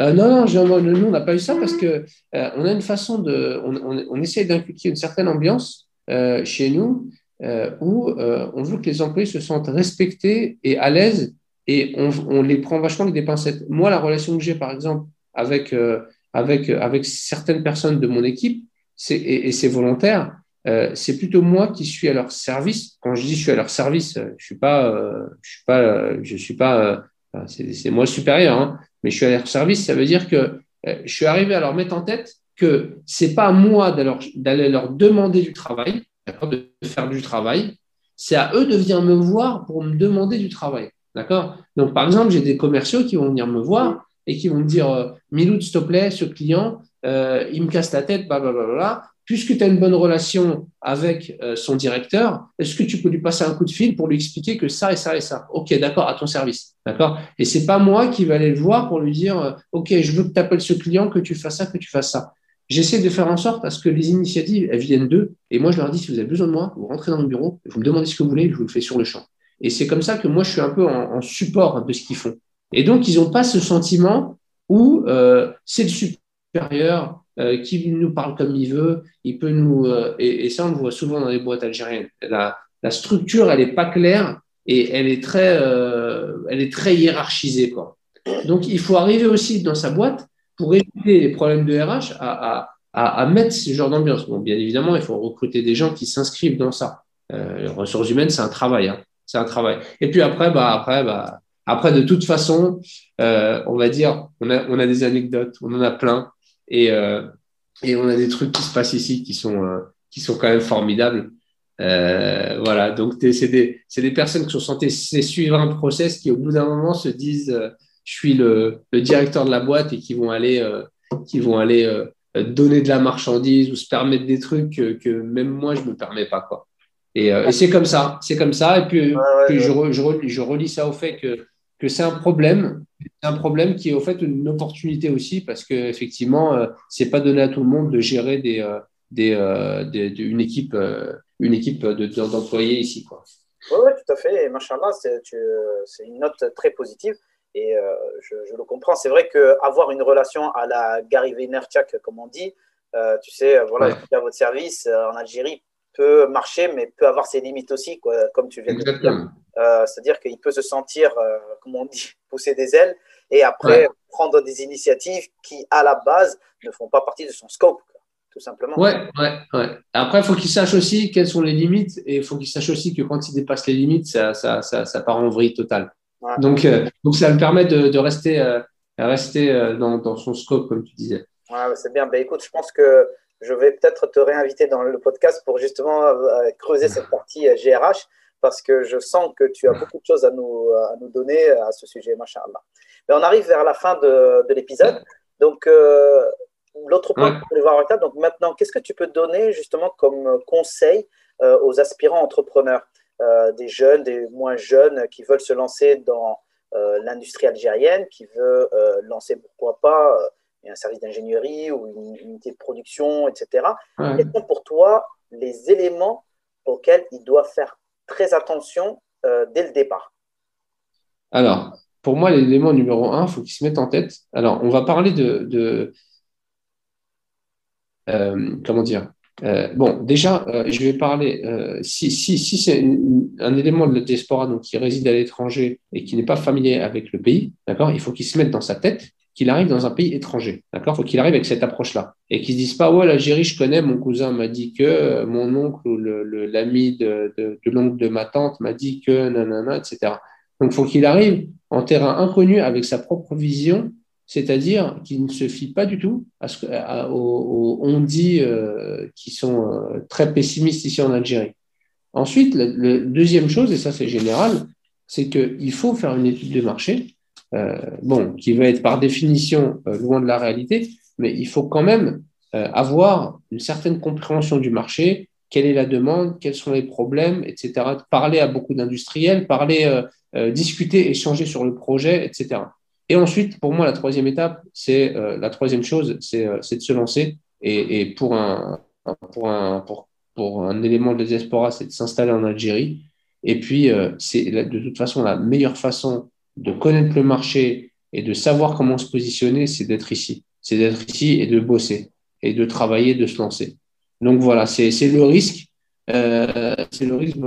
Euh, non, non, nous, on n'a pas eu ça parce que euh, on a une façon de. On, on, on essaie d'inculquer une certaine ambiance chez nous où on veut que les employés se sentent respectés et à l'aise et on, on, les prend vachement avec des pincettes. Moi, la relation que j'ai, par exemple, avec, euh, avec, avec certaines personnes de mon équipe, et, et c'est volontaire, euh, c'est plutôt moi qui suis à leur service. Quand je dis je suis à leur service, je suis pas, euh, je suis pas, c'est moi supérieur, hein, mais je suis à leur service. Ça veut dire que je suis arrivé à leur mettre en tête que c'est pas à moi d'aller leur demander du travail, de faire du travail, c'est à eux de venir me voir pour me demander du travail. D'accord? Donc, par exemple, j'ai des commerciaux qui vont venir me voir et qui vont me dire euh, Miloud, s'il te plaît, ce client, euh, il me casse la tête, blablabla. Puisque tu as une bonne relation avec euh, son directeur, est-ce que tu peux lui passer un coup de fil pour lui expliquer que ça et ça et ça? Ok, d'accord, à ton service. D'accord? Et c'est pas moi qui vais aller le voir pour lui dire Ok, je veux que tu appelles ce client, que tu fasses ça, que tu fasses ça. J'essaie de faire en sorte à ce que les initiatives, elles viennent d'eux. Et moi, je leur dis Si vous avez besoin de moi, vous rentrez dans mon bureau, vous me demandez ce que vous voulez, je vous le fais sur le champ. Et c'est comme ça que moi, je suis un peu en support de ce qu'ils font. Et donc, ils n'ont pas ce sentiment où euh, c'est le supérieur euh, qui nous parle comme il veut, il peut nous... Euh, et, et, ça, on le voit souvent dans les boîtes algériennes. La, la structure, elle n'est pas claire et elle est très, euh, elle est très hiérarchisée. Quoi. Donc, il faut arriver aussi dans sa boîte pour éviter les problèmes de RH à, à, à, mettre ce genre d'ambiance. Bon, bien évidemment, il faut recruter des gens qui s'inscrivent dans ça. les ressources humaines, c'est un travail. Hein c'est un travail. Et puis après, bah, après, bah, après de toute façon, euh, on va dire, on a, on a des anecdotes, on en a plein, et, euh, et on a des trucs qui se passent ici qui sont, euh, qui sont quand même formidables. Voilà, donc c'est des, des personnes qui sont censées suivre un process qui, au bout d'un moment, se disent je suis le, le, directeur de la boîte et qui vont aller, qui vont aller donner de la marchandise ou se permettre des trucs que, que même moi, je ne me permets pas. Quoi. Et, euh, et c'est comme ça, c'est comme ça. Et puis, ouais, ouais, puis je, re, je, relis ça au fait que, que c'est un problème, c'est un problème qui est au fait une opportunité aussi parce que effectivement, euh, c'est pas donné à tout le monde de gérer des, euh, des, euh, des, une équipe, une équipe d'employés de, ici, quoi. Oui, ouais, tout à fait. Et machallah, c'est une note très positive. Et je, je, le comprends. C'est vrai qu'avoir une relation à la Gary Vaynerchuk, comme on dit, tu sais, voilà, ouais. à votre service en Algérie, peut marcher, mais peut avoir ses limites aussi, quoi, comme tu viens Exactement. de dire. Euh, C'est-à-dire qu'il peut se sentir, euh, comme on dit, pousser des ailes et après ouais. prendre des initiatives qui, à la base, ne font pas partie de son scope, quoi, tout simplement. Ouais, ouais, ouais. Après, il faut qu'il sache aussi quelles sont les limites et il faut qu'il sache aussi que quand il dépasse les limites, ça, ça, ça, ça part en vrille totale. Ouais. Donc, euh, donc, ça me permet de, de rester, rester dans, dans, son scope, comme tu disais. Ouais, c'est bien. Ben, écoute, je pense que je vais peut-être te réinviter dans le podcast pour justement euh, creuser cette partie GRH euh, parce que je sens que tu as beaucoup de choses à nous, à nous donner à ce sujet, machallah. Mais on arrive vers la fin de, de l'épisode. Donc, euh, l'autre point que je voulais voir avec toi, donc maintenant, qu'est-ce que tu peux donner justement comme conseil euh, aux aspirants entrepreneurs, euh, des jeunes, des moins jeunes qui veulent se lancer dans l'industrie algérienne, qui veulent lancer, pourquoi pas, un service d'ingénierie ou une unité de production, etc. Quels sont pour toi les éléments auxquels il doit faire très attention euh, dès le départ? Alors, pour moi, l'élément numéro un, il faut qu'il se mette en tête. Alors, on va parler de, euh, comment dire euh, bon, déjà, je vais parler, si, si, si c'est un élément de la diaspora donc, qui réside à l'étranger et qui n'est pas familier avec le pays, d'accord, il faut qu'il se mette dans sa tête qu'il arrive dans un pays étranger. D'accord? Il faut qu'il arrive avec cette approche-là. Et qu'il ne se dise pas, ouais, l'Algérie, je connais, mon cousin m'a dit que, mon oncle ou l'ami de, l'oncle de ma tante m'a dit que, nanana, etc. Donc, il faut qu'il arrive en terrain inconnu avec sa propre vision, c'est-à-dire qu'il ne se fie pas du tout ce, aux, on dit euh, qui sont euh, très pessimistes ici en Algérie. Ensuite, la deuxième chose, et ça c'est général, c'est qu'il faut faire une étude de marché bon, qui va être par définition euh, loin de la réalité, mais il faut quand même euh, avoir une certaine compréhension du marché, quelle est la demande, quels sont les problèmes, etc. Parler à beaucoup d'industriels, parler, discuter, échanger sur le projet, etc. Et ensuite, pour moi, la troisième étape, c'est la troisième chose, c'est de se lancer. Et, pour, un, pour, un, pour, pour un élément de diaspora, c'est de s'installer en Algérie. Et puis, c'est de toute façon la meilleure façon de connaître le marché et de savoir comment se positionner, c'est d'être ici. C'est d'être ici et de bosser et de travailler, de se lancer. Donc voilà, c'est le risque. Euh, c'est le risque.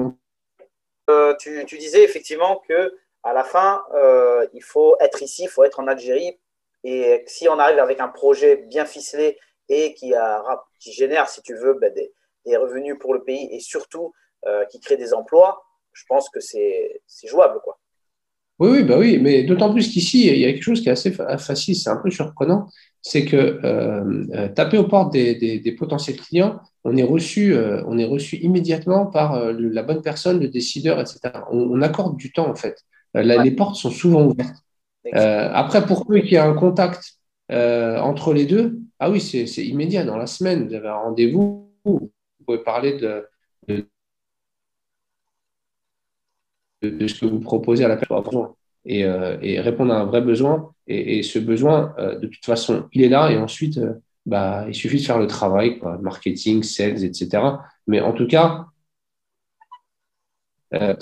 Euh, tu, tu, disais effectivement que à la fin, euh, il faut être ici, il faut être en Algérie. Et si on arrive avec un projet bien ficelé et qui génère, si tu veux, ben, des, des, revenus pour le pays et surtout qui crée des emplois, je pense que c'est jouable. Quoi. Oui, oui, bah oui, mais d'autant plus qu'ici, il y a quelque chose qui est assez facile, c'est un peu surprenant, c'est que euh, euh, taper aux portes des, potentiels clients, on est reçu, euh, on est reçu immédiatement par la bonne personne, le décideur, etc. On, accorde du temps, en fait. Les portes sont souvent ouvertes. après, pour peu qu'il y ait un contact entre les deux, ah oui, c'est immédiat. Dans la semaine, vous avez un rendez-vous, vous pouvez parler de, de, ce que vous proposez à la personne et, euh, et, répondre à un vrai besoin. Et, ce besoin, euh, de toute façon, il est là et ensuite, euh, bah, il suffit de faire le travail, marketing, sales, etc. Mais en tout cas,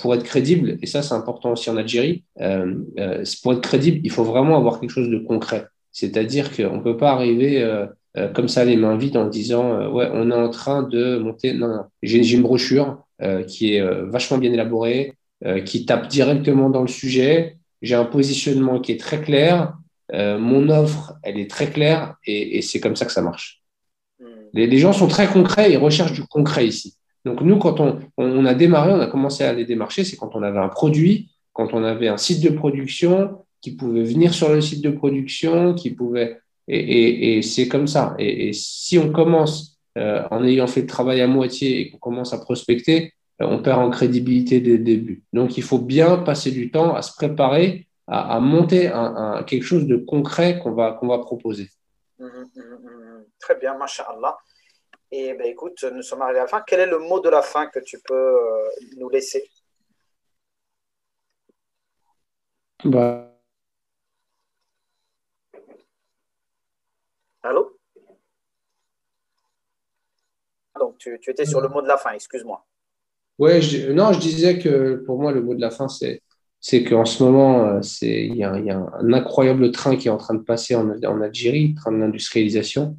pour être crédible, et ça c'est important aussi en Algérie, pour être crédible, il faut vraiment avoir quelque chose de concret. C'est-à-dire qu'on ne peut pas arriver comme ça les mains vides en disant ouais on est en train de monter non, non. j'ai une brochure qui est vachement bien élaborée qui tape directement dans le sujet. J'ai un positionnement qui est très clair. Euh, mon offre, elle est très claire et, c'est comme ça que ça marche. Hmm. Les, gens sont très concrets et recherchent du concret ici. Donc nous, quand on, on, a démarré, on a commencé à les démarcher, c'est quand on avait un produit, quand on avait un site de production qui pouvait venir sur le site de production, qui pouvait... Et, et, c'est comme ça. Et, si on commence euh, en ayant fait le travail à moitié et qu'on commence à prospecter, on perd en crédibilité dès le début. Donc, il faut bien passer du temps à se préparer, à, monter un, quelque chose de concret qu'on va, qu'on va proposer. Mmh, mmh, mmh, Très bien, masha'Allah. Et ben, écoute, nous sommes arrivés à la fin. Quel est le mot de la fin que tu peux euh, nous laisser? Bah. Allô? Donc, tu, tu étais sur le mot de la fin, excuse-moi. Ouais, non, je disais que pour moi, le mot de la fin, c'est c'est qu'en ce moment, euh, il y, a un incroyable train qui est en train de passer en, Algérie, train de l'industrialisation,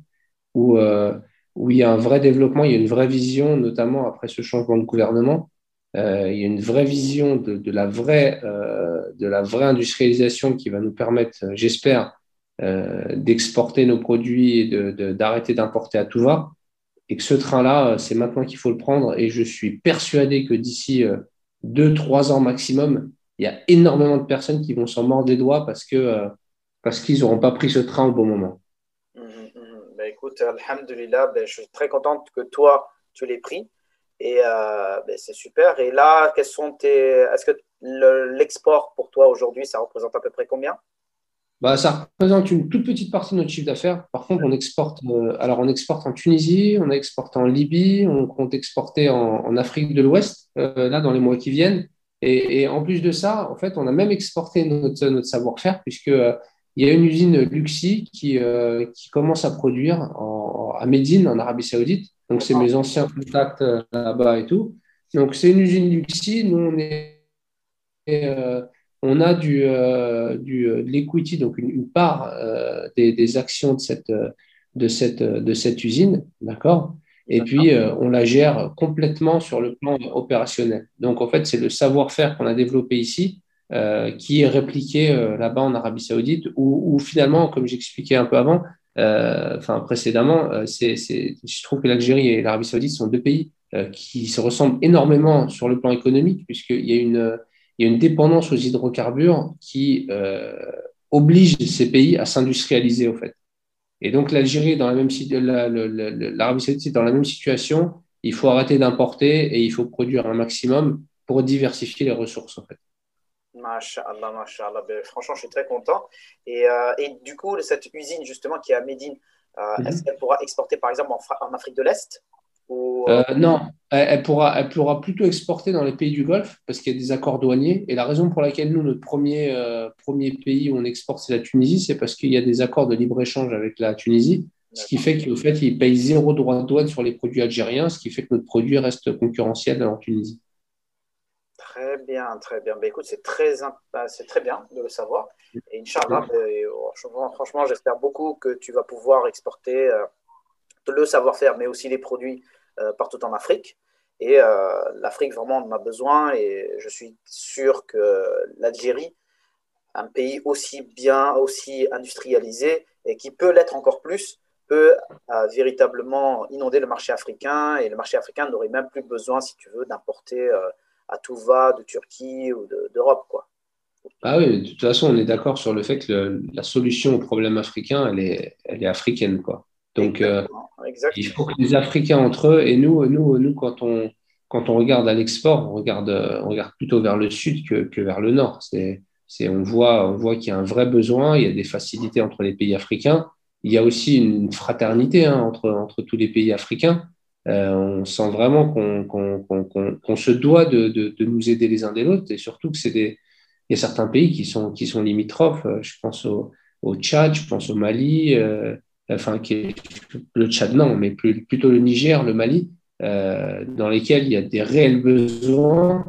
où, euh, où il y a un vrai développement, il y a une vraie vision, notamment après ce changement de gouvernement. Euh, il y a une vraie vision de, de la, vraie, de la vraie industrialisation qui va nous permettre, j'espère, d'exporter nos produits et d'arrêter d'importer à tout va et que ce train-là, euh, c'est maintenant qu'il faut le prendre. Et je suis persuadé que d'ici euh, deux, trois ans maximum, il y a énormément de personnes qui vont s'en mordre des doigts parce que euh, parce qu'ils n'auront pas pris ce train au bon moment. Ben, écoute, Alhamdulillah, ben, je suis très contente que toi, tu l'aies pris. Et ben, c'est super. Et là, quels sont tes... est-ce que l'export pour toi aujourd'hui, ça représente à peu près combien? Bah, ça représente une toute petite partie de notre chiffre d'affaires. Par contre, on exporte, euh, alors on exporte en Tunisie, on a exporté en Libye, on compte exporter en, Afrique de l'Ouest, euh, là, dans les mois qui viennent. Et, en plus de ça, en fait, on a même exporté notre, notre savoir-faire, puisqu'il euh, il y a une usine Luxi qui, qui commence à produire à Médine, en Arabie Saoudite. Donc, c'est mes anciens contacts là-bas et tout. Donc, c'est une usine Luxi. Nous, on, est, on a du, du, de l'equity, donc une, part des, des, actions de cette, de cette, de cette usine. D'accord? Et puis, on la gère complètement sur le plan opérationnel. Donc, en fait, c'est le savoir-faire qu'on a développé ici euh, qui est répliqué euh, là-bas en Arabie Saoudite, où, finalement, comme j'expliquais un peu avant, euh, enfin précédemment, c'est, je trouve que l'Algérie et l'Arabie Saoudite sont deux pays qui se ressemblent énormément sur le plan économique, puisqu'il y a une, il y a une dépendance aux hydrocarbures qui oblige ces pays à s'industrialiser, au fait. Et donc, l'Algérie dans la même l'Arabie Saoudite est dans la même situation. Il faut arrêter d'importer et il faut produire un maximum pour diversifier les ressources, en fait. Masha'Allah, Masha'Allah. Ben, franchement, je suis très content. Et, euh, et, du coup, cette usine, justement, qui est à Médine, euh, mhm. est-ce qu'elle pourra exporter, par exemple, en, Afrique de l'Est? Euh, Non, elle, pourra, elle pourra plutôt exporter dans les pays du Golfe parce qu'il y a des accords douaniers. Et la raison pour laquelle nous, notre premier, premier pays où on exporte, c'est la Tunisie, c'est parce qu'il y a des accords de libre-échange avec la Tunisie. Ce qui fait qu'au fait, ils payent zéro droit de douane sur les produits algériens, ce qui fait que notre produit reste concurrentiel en Tunisie. Très bien, très bien. Ben, écoute, c'est très, bah, c'est très bien de le savoir. Et Inch'Allah, ben, franchement, j'espère beaucoup que tu vas pouvoir exporter euh, le savoir-faire, mais aussi les produits euh, partout en Afrique. Et euh, l'Afrique, vraiment, en a besoin. Et je suis sûr que l'Algérie, un pays aussi bien, aussi industrialisé, et qui peut l'être encore plus, peut véritablement inonder le marché africain. Et le marché africain n'aurait même plus besoin, si tu veux, d'importer à tout va de Turquie ou d'Europe. quoi. Ah oui, de toute façon, on est d'accord sur le fait que la solution au problème africain, elle est, elle est africaine. Quoi. Donc, euh, il faut que les Africains entre eux, et nous, nous, nous quand, on, quand on regarde à l'export, on regarde, on regarde plutôt vers le sud que, que vers le nord. C'est, c'est, on voit, on voit qu'il y a un vrai besoin, il y a des facilités entre les pays africains. Il y a aussi une fraternité hein, entre, entre tous les pays africains. Euh, on sent vraiment qu'on se doit de, nous aider les uns des autres et surtout que c'est des il y a certains pays qui sont qui sont limitrophes. Euh, je pense au, Tchad, je pense au Mali, euh, enfin qui le Tchad non, mais plutôt le Niger, le Mali, dans lesquels il y a des réels besoins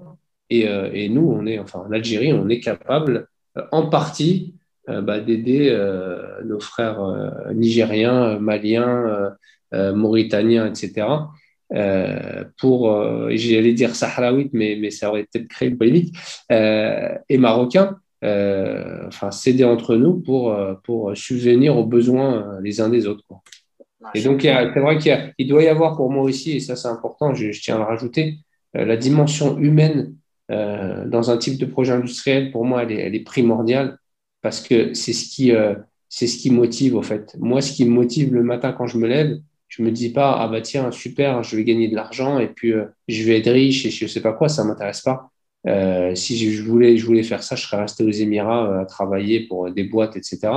et, nous on est enfin en Algérie on est capable en partie bah, d'aider nos frères nigériens, maliens euh, mauritaniens, etc. Euh, pour, euh, j'allais dire sahraouites, mais, ça aurait peut-être créé une polémique, et marocains, enfin, s'aider entre nous pour, pour subvenir aux besoins les uns des autres. Et donc, c'est vrai qu'il il doit y avoir pour moi aussi, et ça c'est important, je, tiens à le rajouter, la dimension humaine dans un type de projet industriel, pour moi, elle est, elle est primordiale parce que c'est ce qui, c'est ce qui motive, au fait. Moi, ce qui me motive le matin quand je me lève, je me dis pas, ah bah tiens, super, je vais gagner de l'argent et puis euh, je vais être riche et je sais pas quoi, ça m'intéresse pas. Euh, si je voulais, je voulais faire ça, je serais resté aux Émirats euh, à travailler pour des boîtes, etc.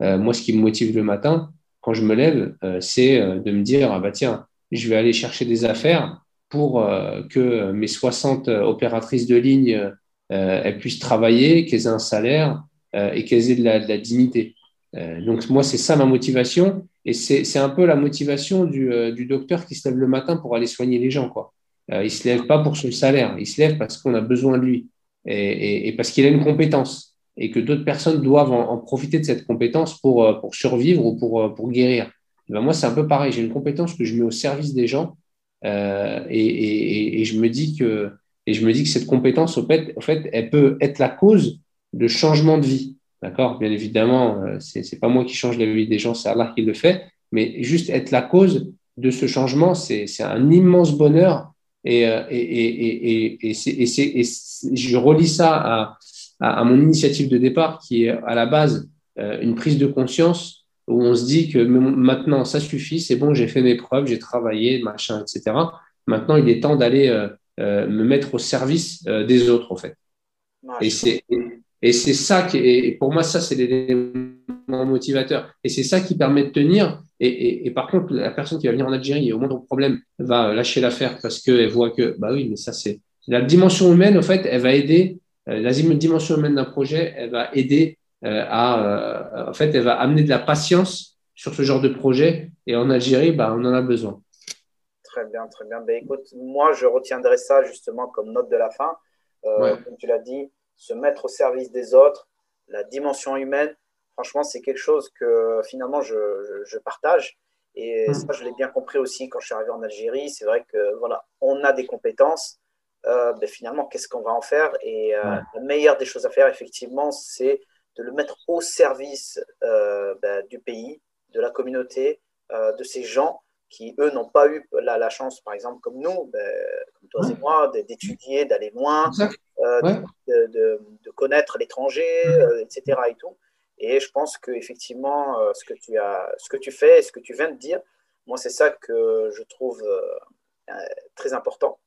moi, ce qui me motive le matin, quand je me lève, c'est de me dire, ah bah tiens, je vais aller chercher des affaires pour que mes 60 opératrices de ligne elles puissent travailler, qu'elles aient un salaire et qu'elles aient de la, de la dignité. donc moi, c'est ça ma motivation. Et c'est un peu la motivation du, euh, du, docteur qui se lève le matin pour aller soigner les gens. Quoi. Euh, il ne se lève pas pour son salaire, il se lève parce qu'on a besoin de lui et, parce qu'il a une compétence et que d'autres personnes doivent en, profiter de cette compétence pour, euh, pour survivre ou pour, pour guérir. Ben moi, c'est un peu pareil. J'ai une compétence que je mets au service des gens euh, et, et, je me dis que, et je me dis que cette compétence, au fait, elle peut être la cause de changement de vie. D'accord? Bien évidemment, euh, c'est n'est pas moi qui change la vie des gens, c'est Allah qui le fait. Mais juste être la cause de ce changement, c'est un immense bonheur. Et, euh, et, et, et, et je relis ça à, à, mon initiative de départ, qui est à la base euh, une prise de conscience où on se dit que maintenant, ça suffit, c'est bon, j'ai fait mes preuves, j'ai travaillé, machin, etc. Maintenant, il est temps d'aller me mettre au service des autres, en fait. Et c'est et c'est ça qui est, pour moi, ça, c'est l'élément motivateur. Et c'est ça qui permet de tenir. Et, et, par contre, la personne qui va venir en Algérie et au moindre problème va lâcher l'affaire parce qu'elle voit que, bah oui, mais ça, c'est la dimension humaine, en fait, elle va aider, euh, la dimension humaine d'un projet, elle va aider euh, à, euh, en fait, elle va amener de la patience sur ce genre de projet. Et en Algérie, bah, on en a besoin. Très bien, très bien. Ben, écoute, moi, je retiendrai ça justement comme note de la fin. Euh, comme tu l'as dit, se mettre au service des autres, la dimension humaine, franchement, c'est quelque chose que finalement je, partage. Et mm. ça, je l'ai bien compris aussi quand je suis arrivé en Algérie. C'est vrai que voilà, on a des compétences. Euh, ben, finalement, qu'est-ce qu'on va en faire? Et euh, la meilleure des choses à faire, effectivement, c'est de le mettre au service ben, du pays, de la communauté, de ces gens qui, eux, n'ont pas eu la, la, chance, par exemple, comme nous, ben, comme toi et moi, d'étudier, d'aller loin, euh, de, de, de, connaître l'étranger, euh, etc. Et, tout. Et je pense qu'effectivement, euh, ce, que tu as, ce que tu fais et ce que tu viens de dire, moi, c'est ça que je trouve très important.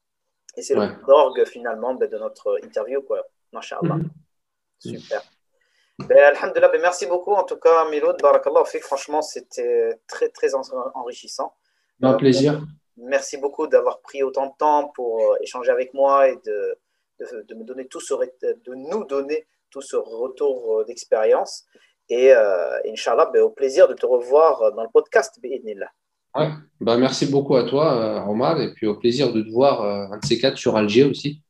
Et c'est le d'orgue, finalement, ben, de notre interview, quoi. Masha'Allah. Mm Super. Ben, alhamdulillah, ben, merci beaucoup en tout cas, Miloud. Barakallah, franchement, c'était très, très enrichissant. Un plaisir. Merci beaucoup d'avoir pris autant de temps pour euh, échanger avec moi et de, de, me donner tout ce, de nous donner tout ce retour euh, d'expérience. Et euh, Inch'Allah, ben, au plaisir de te revoir dans le podcast. Ouais. Ben, merci beaucoup à toi, Omar, et puis au plaisir de te voir un de ces quatre sur Alger aussi.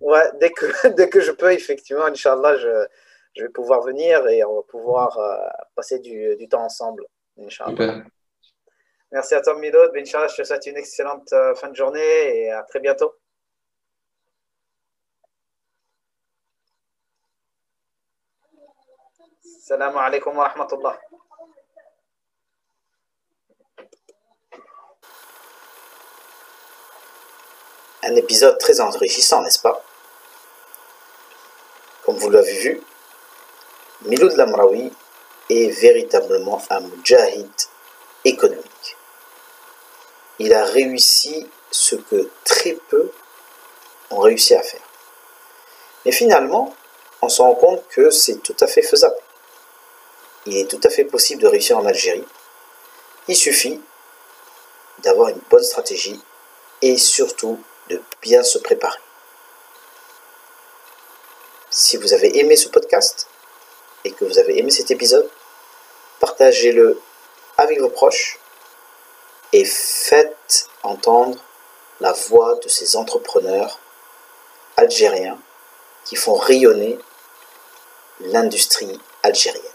Ouais, dès que, dès que je peux, effectivement, Inch'Allah, je, je vais pouvoir venir et on va pouvoir passer du, du, temps ensemble. Inch'Allah. Merci à toi, Milod. Inch'Allah, je te souhaite une excellente euh, fin de journée et à très bientôt. Un épisode très enrichissant, n'est-ce pas? Comme vous l'avez vu, Miloud Lamraoui est véritablement un mujahid économique il a réussi ce que très peu ont réussi à faire. Mais finalement, on se rend compte que c'est tout à fait faisable. Il est tout à fait possible de réussir en Algérie. Il suffit d'avoir une bonne stratégie et surtout de bien se préparer. Si vous avez aimé ce podcast et que vous avez aimé cet épisode, partagez-le avec vos proches et faites entendre la voix de ces entrepreneurs algériens qui font rayonner l'industrie algérienne.